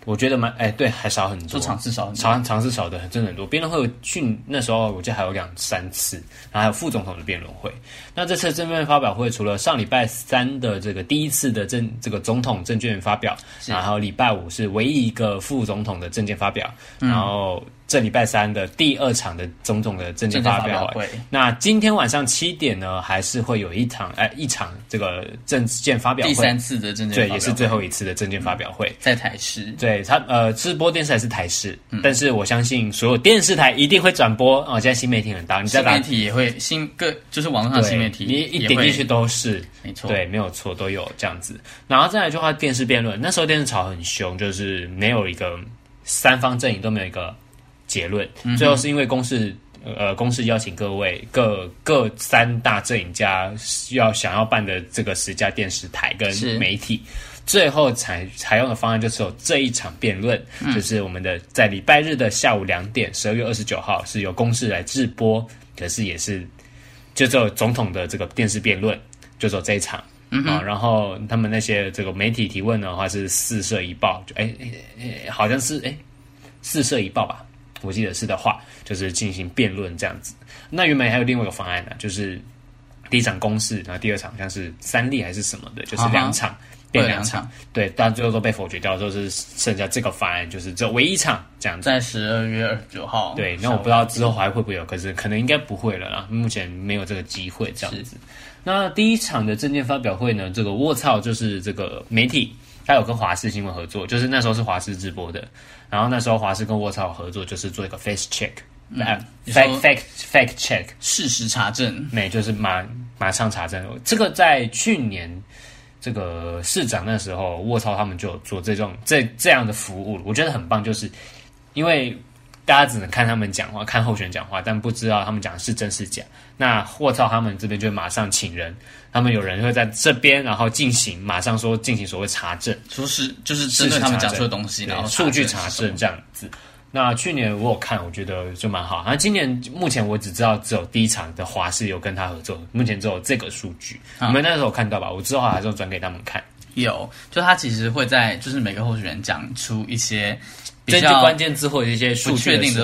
我觉得蛮哎，对，还少很多，场次少很多，场场次少的真的很多。辩论会有去那时候，我记得还有两三次，然后还有副总统的辩论会。那这次正面发表会，除了上礼拜三的这个第一次的证这个总统证券发表，然后礼拜五是唯一一个副总统的证件发表，嗯、然后。这礼拜三的第二场的种种的政见发表会，那今天晚上七点呢，还是会有一场哎一场这个政见发表会，第三次的政见对，也是最后一次的政见发表会，在台视，对他呃直播电视台是台视，嗯、但是我相信所有电视台一定会转播哦。现在新媒体很大，你在新媒体也会新各就是网络上的新媒体，你一点进去都是。没错，对，没有错，都有这样子。然后再来就话电视辩论，那时候电视吵很凶，就是没有一个三方阵营都没有一个。结论最后是因为公视，呃，公视邀请各位各各三大阵营家要想要办的这个十家电视台跟媒体，最后采采用的方案就是有这一场辩论，就是我们的在礼拜日的下午两点，十二月二十九号是由公司来直播，可是也是就只有总统的这个电视辩论，就只有这一场啊。然后他们那些这个媒体提问的话是四射一报，就哎哎好像是哎四射一报吧。我记得是的话，就是进行辩论这样子。那原本还有另外一个方案呢，就是第一场公示，然后第二场像是三例还是什么的，就是两场变两场，对，但最后都被否决掉，就是剩下这个方案，就是只有唯一场这样子，在十二月二十九号。对，那我不知道之后还会不会有，可是可能应该不会了啦，目前没有这个机会这样子。那第一场的证件发表会呢，这个卧槽就是这个媒体。他有跟华视新闻合作，就是那时候是华视直播的，然后那时候华视跟卧槽合作，就是做一个 face check，来、嗯、fact fact fact check 事实查证，没就是马马上查证。这个在去年这个市长那时候，卧槽他们就有做这种这这样的服务，我觉得很棒，就是因为。大家只能看他们讲话，看候选人讲话，但不知道他们讲的是真是假。那卧槽他们这边就马上请人，他们有人会在这边，然后进行马上说进行所谓查证，说是就是针对他们讲出的东西，然后数据查证这样子。那去年我有看，我觉得就蛮好。那今年目前我只知道只有第一场的华视有跟他合作，目前只有这个数据。你们那时候有看到吧？我之后还是转给他们看。有，就他其实会在就是每个候选人讲出一些。这些关键字或者一些数据的时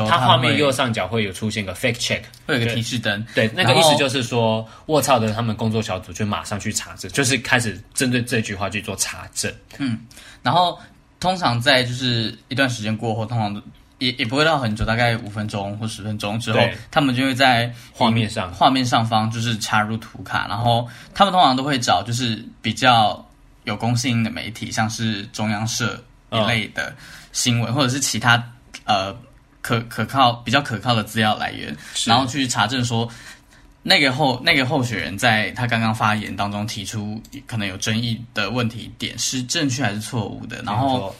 候，它画面右上角会有出现个 fact check，会有个提示灯。对，那个意思就是说，卧槽的他们工作小组就马上去查证，就是开始针对这句话去做查证。嗯，然后通常在就是一段时间过后，通常也也不会到很久，大概五分钟或十分钟之后，他们就会在画面上画面上方就是插入图卡，然后他们通常都会找就是比较有公信的媒体，像是中央社一类的。新闻或者是其他呃可可靠比较可靠的资料来源，然后去查证说那个候那个候选人在他刚刚发言当中提出可能有争议的问题点是正确还是错误的，然后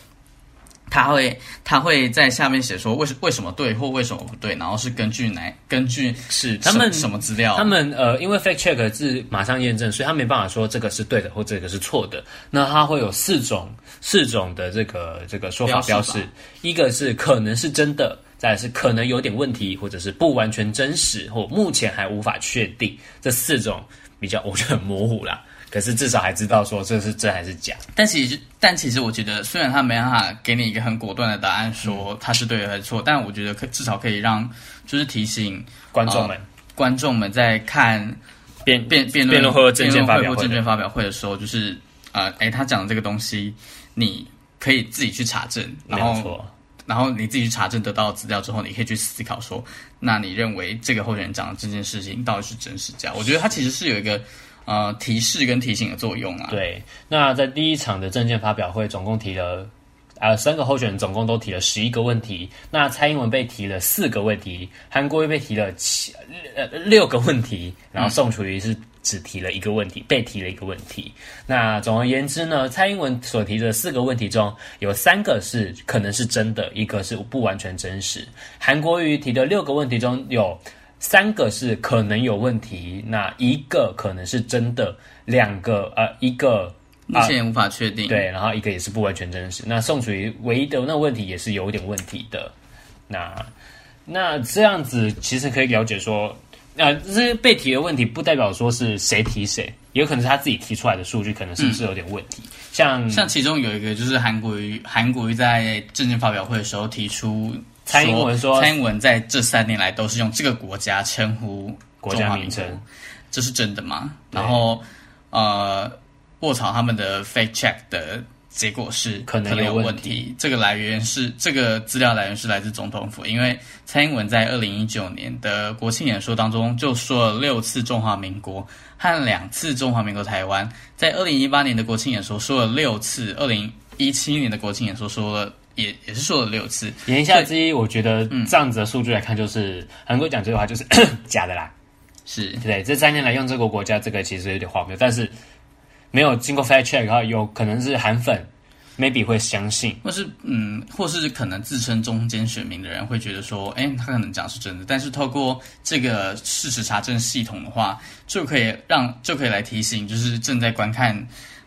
他会他会在下面写说为什为什么对或为什么不对，然后是根据哪根据是他们什么资料？他们呃因为 fact check 是马上验证，所以他没办法说这个是对的或这个是错的。那他会有四种。四种的这个这个说法标示，一个是可能是真的，再来是可能有点问题，或者是不完全真实，或目前还无法确定。这四种比较我觉得很模糊啦，可是至少还知道说这是真还是假。但其实，但其实我觉得，虽然他没办法给你一个很果断的答案，说他是对还是错，嗯，但我觉得可至少可以让就是提醒观众们，呃，观众们在看辩辩辩论或政见发表会、政见发表会的时候，就是呃，诶，他讲的这个东西。你可以自己去查证，然后，然后你自己去查证得到资料之后，你可以去思考说，那你认为这个候选人讲的这件事情到底是真是假？我觉得他其实是有一个呃提示跟提醒的作用啊。对，那在第一场的政见发表会，总共提了呃三个候选人，总共都提了十一个问题。那蔡英文被提了四个问题，韩国瑜被提了七呃六个问题，然后宋楚瑜是。只提了一个问题，被提了一个问题。那总而言之呢，蔡英文所提的四个问题中有三个是可能是真的，一个是不完全真实。韩国瑜提的六个问题中有三个是可能有问题，那一个可能是真的，两个呃一个目前也无法确定，对，然后一个也是不完全真实。那宋楚瑜唯一的那个问题也是有点问题的。那那这样子其实可以了解说。呃，这些被提的问题不代表说是谁提谁，也有可能是他自己提出来的数据，可能是不是有点问题？嗯、像像其中有一个就是韩国瑜，韩国瑜在政见发表会的时候提出，蔡英文说，蔡英文在这三年来都是用这个国家称呼国家名称，这是真的吗？然后呃，卧槽他们的 fake check 的。结果是可能有问题。问题这个来源是这个资料来源是来自总统府，因为蔡英文在二零一九年的国庆演说当中就说了六次中华民国和两次中华民国台湾，在二零一八年的国庆演说说了六次，二零一七年的国庆演说说了也也是说了六次。言下之意，我觉得这样子的数据来看，就是韩国讲这句话就是 假的啦。是对，这三年来用这个国家，这个其实有点荒谬，但是。没有经过 fact check 的话，有可能是韩粉，maybe 会相信，或是嗯，或是可能自称中间选民的人会觉得说，哎，他可能讲是真的，但是透过这个事实查证系统的话，就可以让就可以来提醒，就是正在观看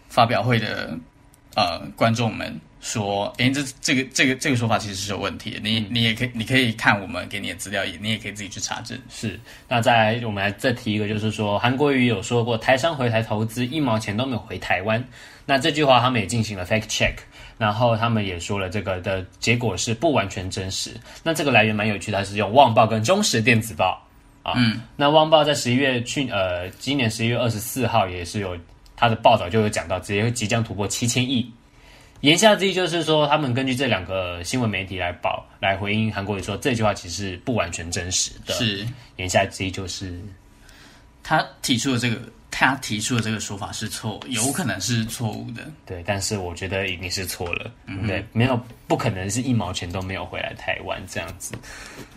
发表会的呃观众们。说，诶，这这个这个这个说法其实是有问题的。你你也可以，你可以看我们给你的资料，也你也可以自己去查证。是，那再来，我们来再提一个，就是说，韩国瑜有说过，台商回台投资一毛钱都没有回台湾。那这句话他们也进行了 fact check。然后他们也说了，这个的结果是不完全真实。那这个来源蛮有趣的，它是用《旺报》跟《中时电子报》啊。嗯，那《旺报》在十一月去呃，今年十一月二十四号也是有他的报道，就有讲到，直接即将突破七千亿。言下之意就是说，他们根据这两个新闻媒体来报来回应韩国瑜说这句话其实不完全真实的。是言下之意就是他提出了这个。他提出的这个说法是错，有可能是错误的。对，但是我觉得一定是错了。嗯，对，没有不可能是一毛钱都没有回来台湾这样子。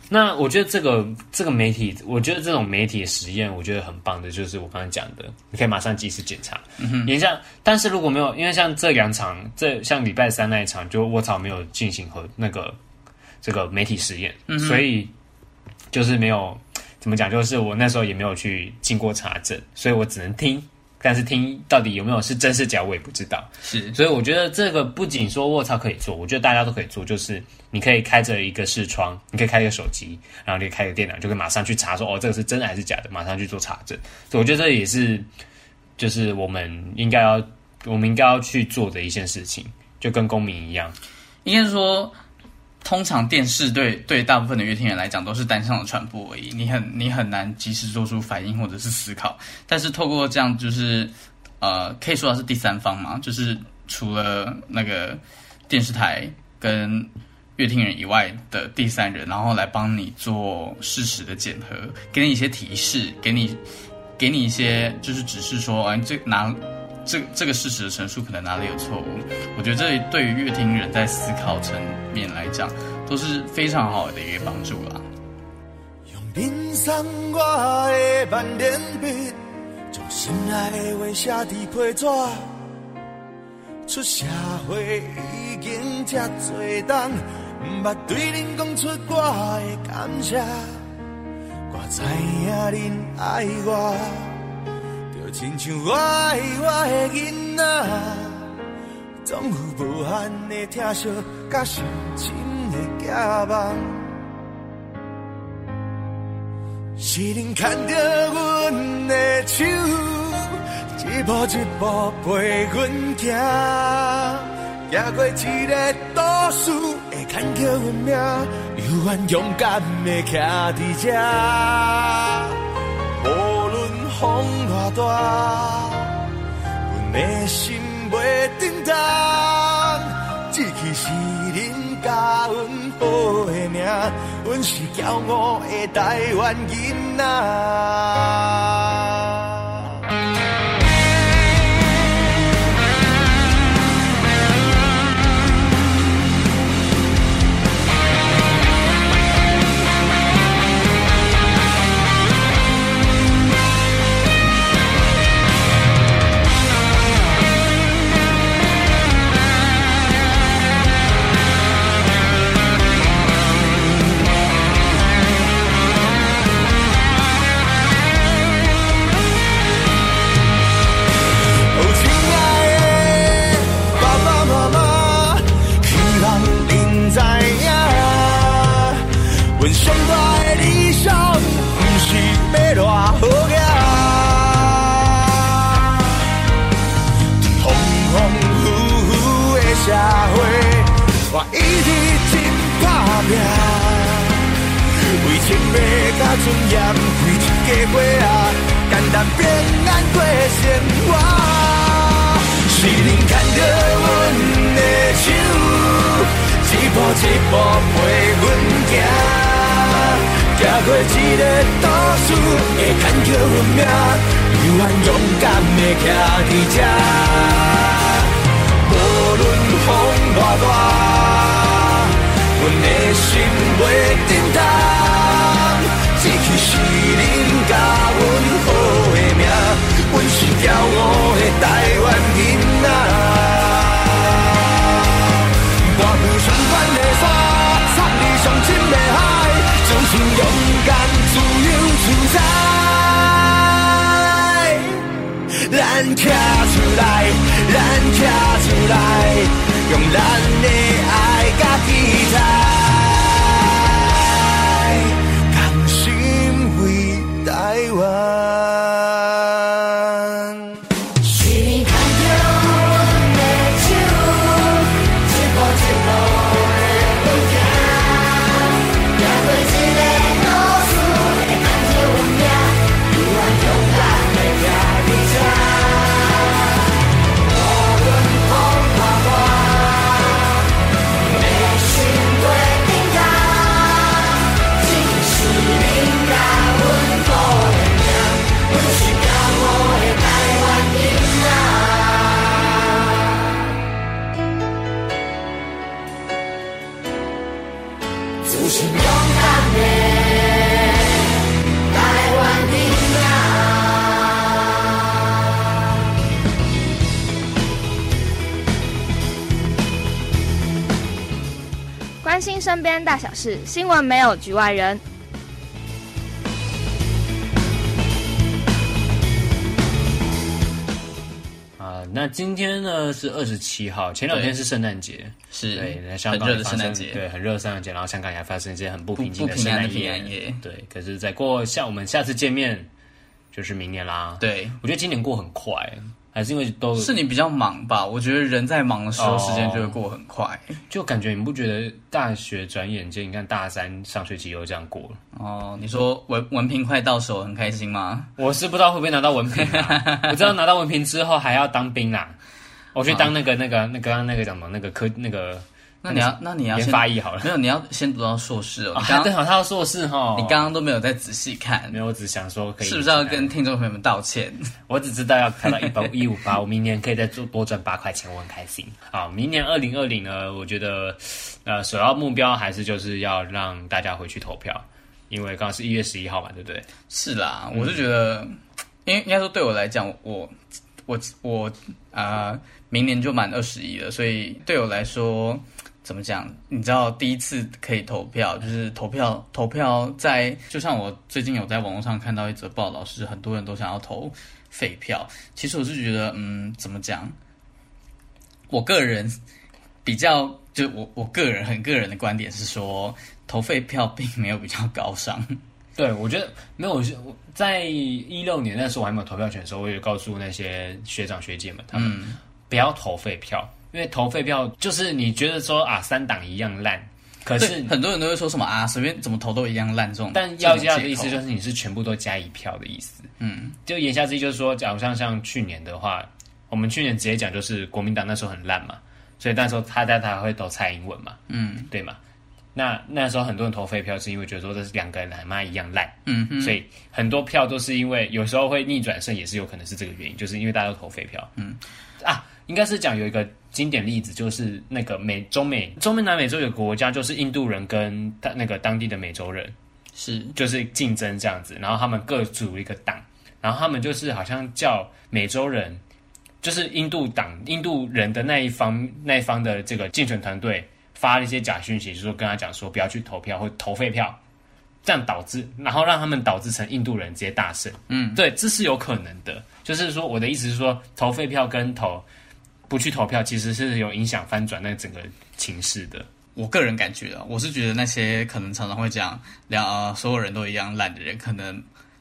那我觉得这个这个媒体，我觉得这种媒体实验，我觉得很棒的，就是我刚刚讲的，你可以马上及时检查。嗯哼，也像，但是如果没有，因为像这两场，这像礼拜三那一场，就卧槽没有进行和那个这个媒体实验，嗯，所以就是没有。怎么讲？就是我那时候也没有去经过查证，所以我只能听。但是听到底有没有是真是假，我也不知道。是，所以我觉得这个不仅说卧槽可以做，我觉得大家都可以做。就是你可以开着一个视窗，你可以开一个手机，然后你可以开个电脑，就可以马上去查说哦，这个是真的还是假的，马上去做查证。所以我觉得这也是，就是我们应该要，我们应该要去做的一件事情，就跟公民一样，应该是说。通常电视对对大部分的乐听人来讲都是单向的传播而已，你很你很难及时做出反应或者是思考。但是透过这样，就是呃，可以说它是第三方嘛，就是除了那个电视台跟乐听人以外的第三人，然后来帮你做事实的检核，给你一些提示，给你给你一些就是指示说，哎，这哪。这这个事实的陈述可能哪里有错误？我觉得这对于阅听人在思考层面来讲都是非常好的一个帮助啦。用冰山我的万年笔，将心爱的话写在批纸。出社会已经这多冬，不捌对恁讲出我的感谢。我知影恁爱我。亲像我爱我的囡仔，总有无限的疼惜，甲深深的期望。是恁牵着阮的手，一步一步陪阮行，行过一个都市，会牵着阮命，犹原勇敢的徛伫这。大，阮的心袂振动，志气是恁教阮好的命，阮是骄傲的台湾囡仔。要甲尊严，开一家花啊，简单平安过生活。是恁牵着阮的手，一步一步陪阮行，走过一个都市，会牵着阮命，犹原勇敢的徛伫这。无论风偌大，阮的心袂沉重。是恁甲阮好的命，阮是骄傲的台湾人啊！我有上悬的山，送你上深的海，相信勇敢自由自在。咱站出来，咱站出来，用咱的。身边大小事，新闻没有局外人。啊，那今天呢是二十七号，前两天是圣诞节，是对，在香港很热的圣诞节，对，很热的圣诞节，然后香港也发生一些很不平静的圣诞夜，对。可是再过下我们下次见面就是明年啦，对，我觉得今年过很快。还是因为都是你比较忙吧？我觉得人在忙的时候，时间就会过很快。哦，就感觉你不觉得大学转眼间，你看大三上学期又这样过了。哦，你说文文凭快到手，很开心吗？我是不知道会不会拿到文凭啊。我知道拿到文凭之后还要当兵啊，我去当那个、那个、那刚刚那个什么那个科那个。那你要，那你要先发译好了。没有，你要先读到硕士哦。你刚刚好，他要硕士哈。你刚刚都没有再仔细看。没有，我只想说可以。是不是要跟听众朋友们道歉？我只知道要看到一百一五八，我明年可以再做多赚八块钱，我很开心。好，明年二零二零呢，我觉得呃，首要目标还是就是要让大家回去投票，因为刚刚是一月十一号嘛，对不对？是啦，我是觉得，因为应该说对我来讲，我我我啊、呃，明年就满二十一了，所以对我来说。怎么讲？你知道第一次可以投票，就是投票投票在，就像我最近有在网络上看到一则报道，是很多人都想要投废票。其实我是觉得，嗯，怎么讲？我个人比较，就我我个人很个人的观点是说，投废票并没有比较高尚。对，我觉得没有。我在一六年那时候我还没有投票权的时候，我也告诉那些学长学姐们，他们不要投废票。因为投废票就是你觉得说啊，三党一样烂，可是很多人都会说什么啊，随便怎么投都一样烂这种。但要加的意思就是你是全部都加一票的意思。嗯，就言下之意就是说，假如像像去年的话，我们去年直接讲就是国民党那时候很烂嘛，所以那时候他在他会投蔡英文嘛，嗯，对嘛？那那时候很多人投废票是因为觉得说这是两个人他妈一样烂，嗯哼，所以很多票都是因为有时候会逆转胜，也是有可能是这个原因，就是因为大家都投废票。嗯，啊，应该是讲有一个。经典例子就是那个美中美中美南美洲有个国家，就是印度人跟那个当地的美洲人是就是竞争这样子，然后他们各组一个党，然后他们就是好像叫美洲人，就是印度党印度人的那一方那一方的这个竞选团队发了一些假讯息，就是说跟他讲说不要去投票或投废票，这样导致然后让他们导致成印度人直接大胜。嗯，对，这是有可能的，就是说我的意思是说投废票跟投。不去投票，其实是有影响翻转那整个情势的。我个人感觉啊，我是觉得那些可能常常会讲两呃，所有人都一样烂的人，可能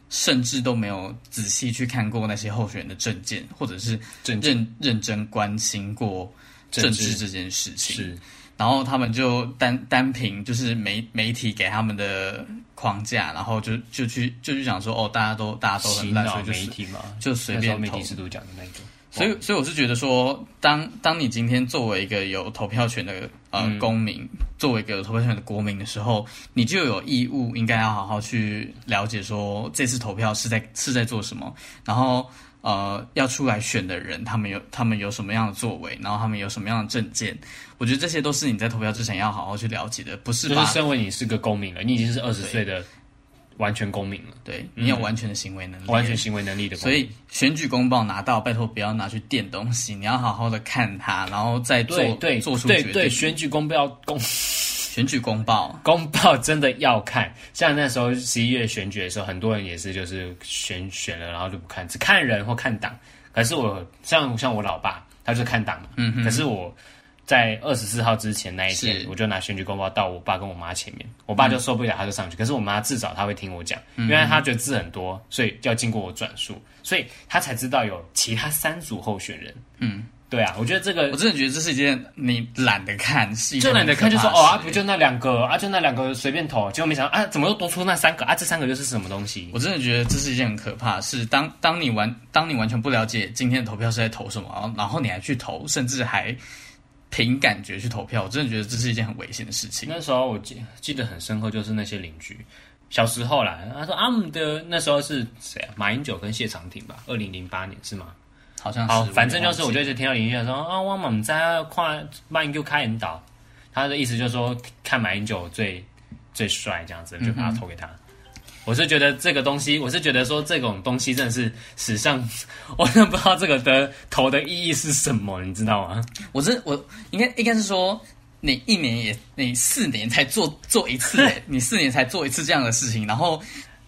甚至都没有仔细去看过那些候选人的证件，或者是认认认真关心过政治这件事情。是，然后他们就单单凭就是媒媒体给他们的框架，然后就就去就去讲说哦，大家都大家都很烂，所以就是媒体嘛，就随便媒体制度讲的那种。所以，所以我是觉得说，当当你今天作为一个有投票权的呃、嗯、公民，作为一个有投票权的国民的时候，你就有义务应该要好好去了解说这次投票是在是在做什么，然后呃要出来选的人他们有他们有什么样的作为，然后他们有什么样的证件，我觉得这些都是你在投票之前要好好去了解的，不是？就是身为你是个公民了，你已经是二十岁的。完全公民了，对，你有完全的行为能力，嗯、完全行为能力的，所以选举公报拿到，拜托不要拿去垫东西，你要好好的看它，然后再做对对做出决定。对对，选举公报公 选举公报公报真的要看，像那时候十一月选举的时候，很多人也是就是选选了，然后就不看，只看人或看党。可是我像像我老爸，他就看党嘛，嗯哼，可是我。在二十四号之前那一天，我就拿选举公报到我爸跟我妈前面，我爸就受不了，他就上去。嗯、可是我妈至少他会听我讲，因为他觉得字很多，所以要经过我转述，所以他才知道有其他三组候选人。嗯，对啊，我觉得这个我真的觉得这是一件你懒得看，是就懒得看，就说哦啊，不就那两个啊，就那两个随便投，结果没想到啊，怎么又多出那三个啊？这三个又是什么东西？我真的觉得这是一件很可怕的事。当当你完当你完全不了解今天的投票是在投什么，然后你还去投，甚至还。凭感觉去投票，我真的觉得这是一件很危险的事情。那时候我记记得很深刻，就是那些邻居，小时候啦，他说阿姆的那时候是谁啊？马英九跟谢长廷吧？二零零八年是吗？好像是。好，反正就是我就一直听到邻居说啊，我们在看马英九开引导，他的意思就是说看马英九最最帅这样子，就把他投给他。嗯我是觉得这个东西，我是觉得说这种东西真的是史上，我真的不知道这个的头的意义是什么，你知道吗？我是我应该应该是说，你一年也你四年才做做一次，你四年才做一次这样的事情，然后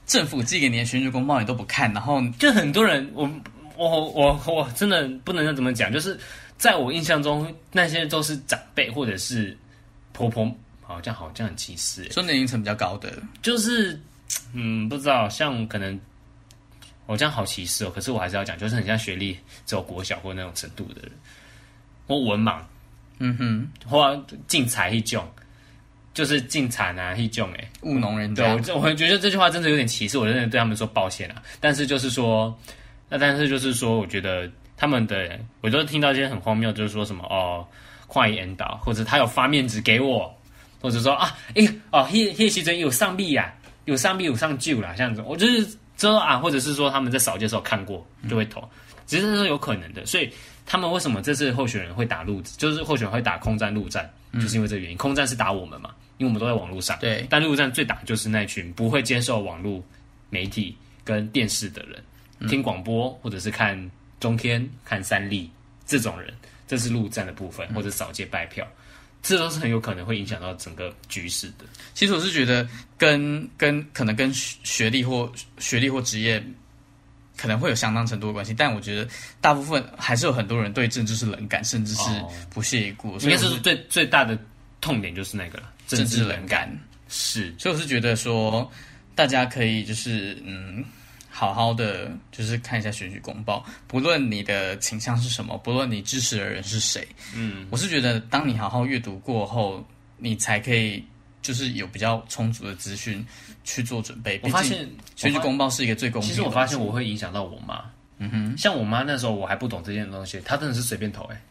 政府寄给你的选举公报你都不看，然后就很多人，我我我我真的不能怎么讲，就是在我印象中，那些都是长辈或者是婆婆，好像好像很歧视，说年龄层比较高的，就是嗯，不知道，像可能。我这样好歧视哦，可是我还是要讲，就是很像学历只有国小或那种程度的人，或文盲，嗯哼，或进财一种，就是进产啊一种哎，务农人对，我我觉得这句话真的有点歧视，我真的对他们说抱歉啊。但是就是说，那但是就是说，我觉得他们的，我都听到一些很荒谬，就是说什么哦，快一引导，或者他有发面纸给我，或者说啊，哎哦，黑黑西尊有上币呀，有上币有上旧啦，这样子，我就是。之后啊，或者是说他们在扫街的时候看过就会投，其实这是有可能的。所以他们为什么这次候选人会打陆，就是候选人会打空战陆战，就是因为这个原因。空战是打我们嘛，因为我们都在网络上。对。但陆战最打就是那群不会接受网络媒体跟电视的人，听广播或者是看中天、看三立这种人，这是陆战的部分，或者扫街拜票。这都是很有可能会影响到整个局势的。其实我是觉得跟，跟跟可能跟学历或学历或职业可能会有相当程度的关系，但我觉得大部分还是有很多人对政治是冷感，甚至是不屑一顾。应该是最最大的痛点就是那个了，政治冷感。是，所以我是觉得说，大家可以就是嗯。好好的，就是看一下选举公报，不论你的倾向是什么，不论你支持的人是谁，嗯，我是觉得，当你好好阅读过后，你才可以就是有比较充足的资讯去做准备。我发现选举公报是一个最公平的。其实我发现我会影响到我妈，嗯哼，像我妈那时候我还不懂这件东西，她真的是随便投，哎。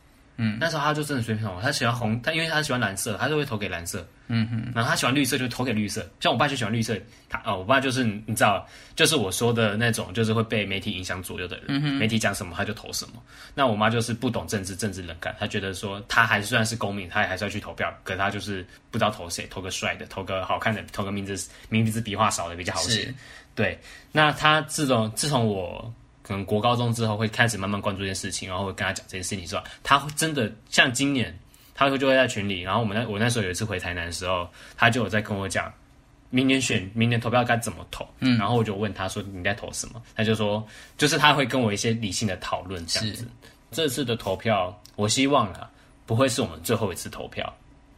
嗯，那时候他就真的随便投，他喜欢红，他因为他喜欢蓝色，他就会投给蓝色。嗯哼，然后他喜欢绿色，就投给绿色。像我爸就喜欢绿色，他哦，我爸就是你知道，就是我说的那种，就是会被媒体影响左右的人。嗯哼，媒体讲什么他就投什么。那我妈就是不懂政治，政治冷感，她觉得说她还算是公民，他还是要去投票，可是他就是不知道投谁，投个帅的，投个好看的，投个名字名字笔画少的比较好写。对，那他自从自从我。可能国高中之后会开始慢慢关注这件事情，然后会跟他讲这件事情之后，他真的像今年，他会就会在群里，然后我们那我那时候有一次回台南的时候，他就有在跟我讲，明年选明年投票该怎么投，嗯，然后我就问他说你在投什么，他就说就是他会跟我一些理性的讨论这样子。这次的投票，我希望啊不会是我们最后一次投票，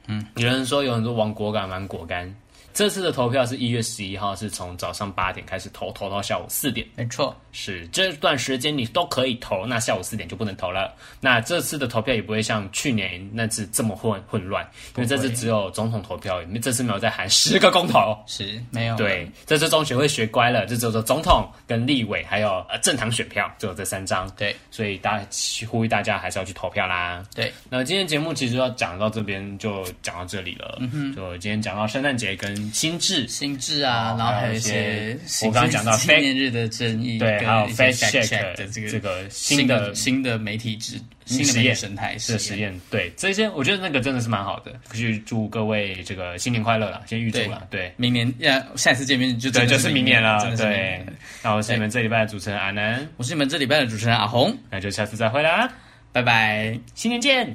嗯，有人说有很多亡国感蛮果干。这次的投票是一月十一号，是从早上八点开始投，投到下午四点。没错，是这段时间你都可以投，那下午四点就不能投了。那这次的投票也不会像去年那次这么混混乱，因为这次只有总统投票，这次没有再喊十个公投，是没有。对，这次中学会学乖了，就只有总统跟立委还有呃正常选票，只有这三张。对，所以大家呼吁大家还是要去投票啦。对，那今天节目其实要讲到这边就讲到这里了。嗯哼，就今天讲到圣诞节跟。心智，心智啊，然后还有一些我刚刚讲到纪念日的争议，对，还有 fact check 的这个这个新的新的媒体制新的实验生态的实验，对这些我觉得那个真的是蛮好的，去祝各位这个新年快乐了，先预祝了，对，明年要下次见面就对，就是明年了，对。那我是你们这礼拜的主持人阿南，我是你们这礼拜的主持人阿红，那就下次再会啦，拜拜，新年见。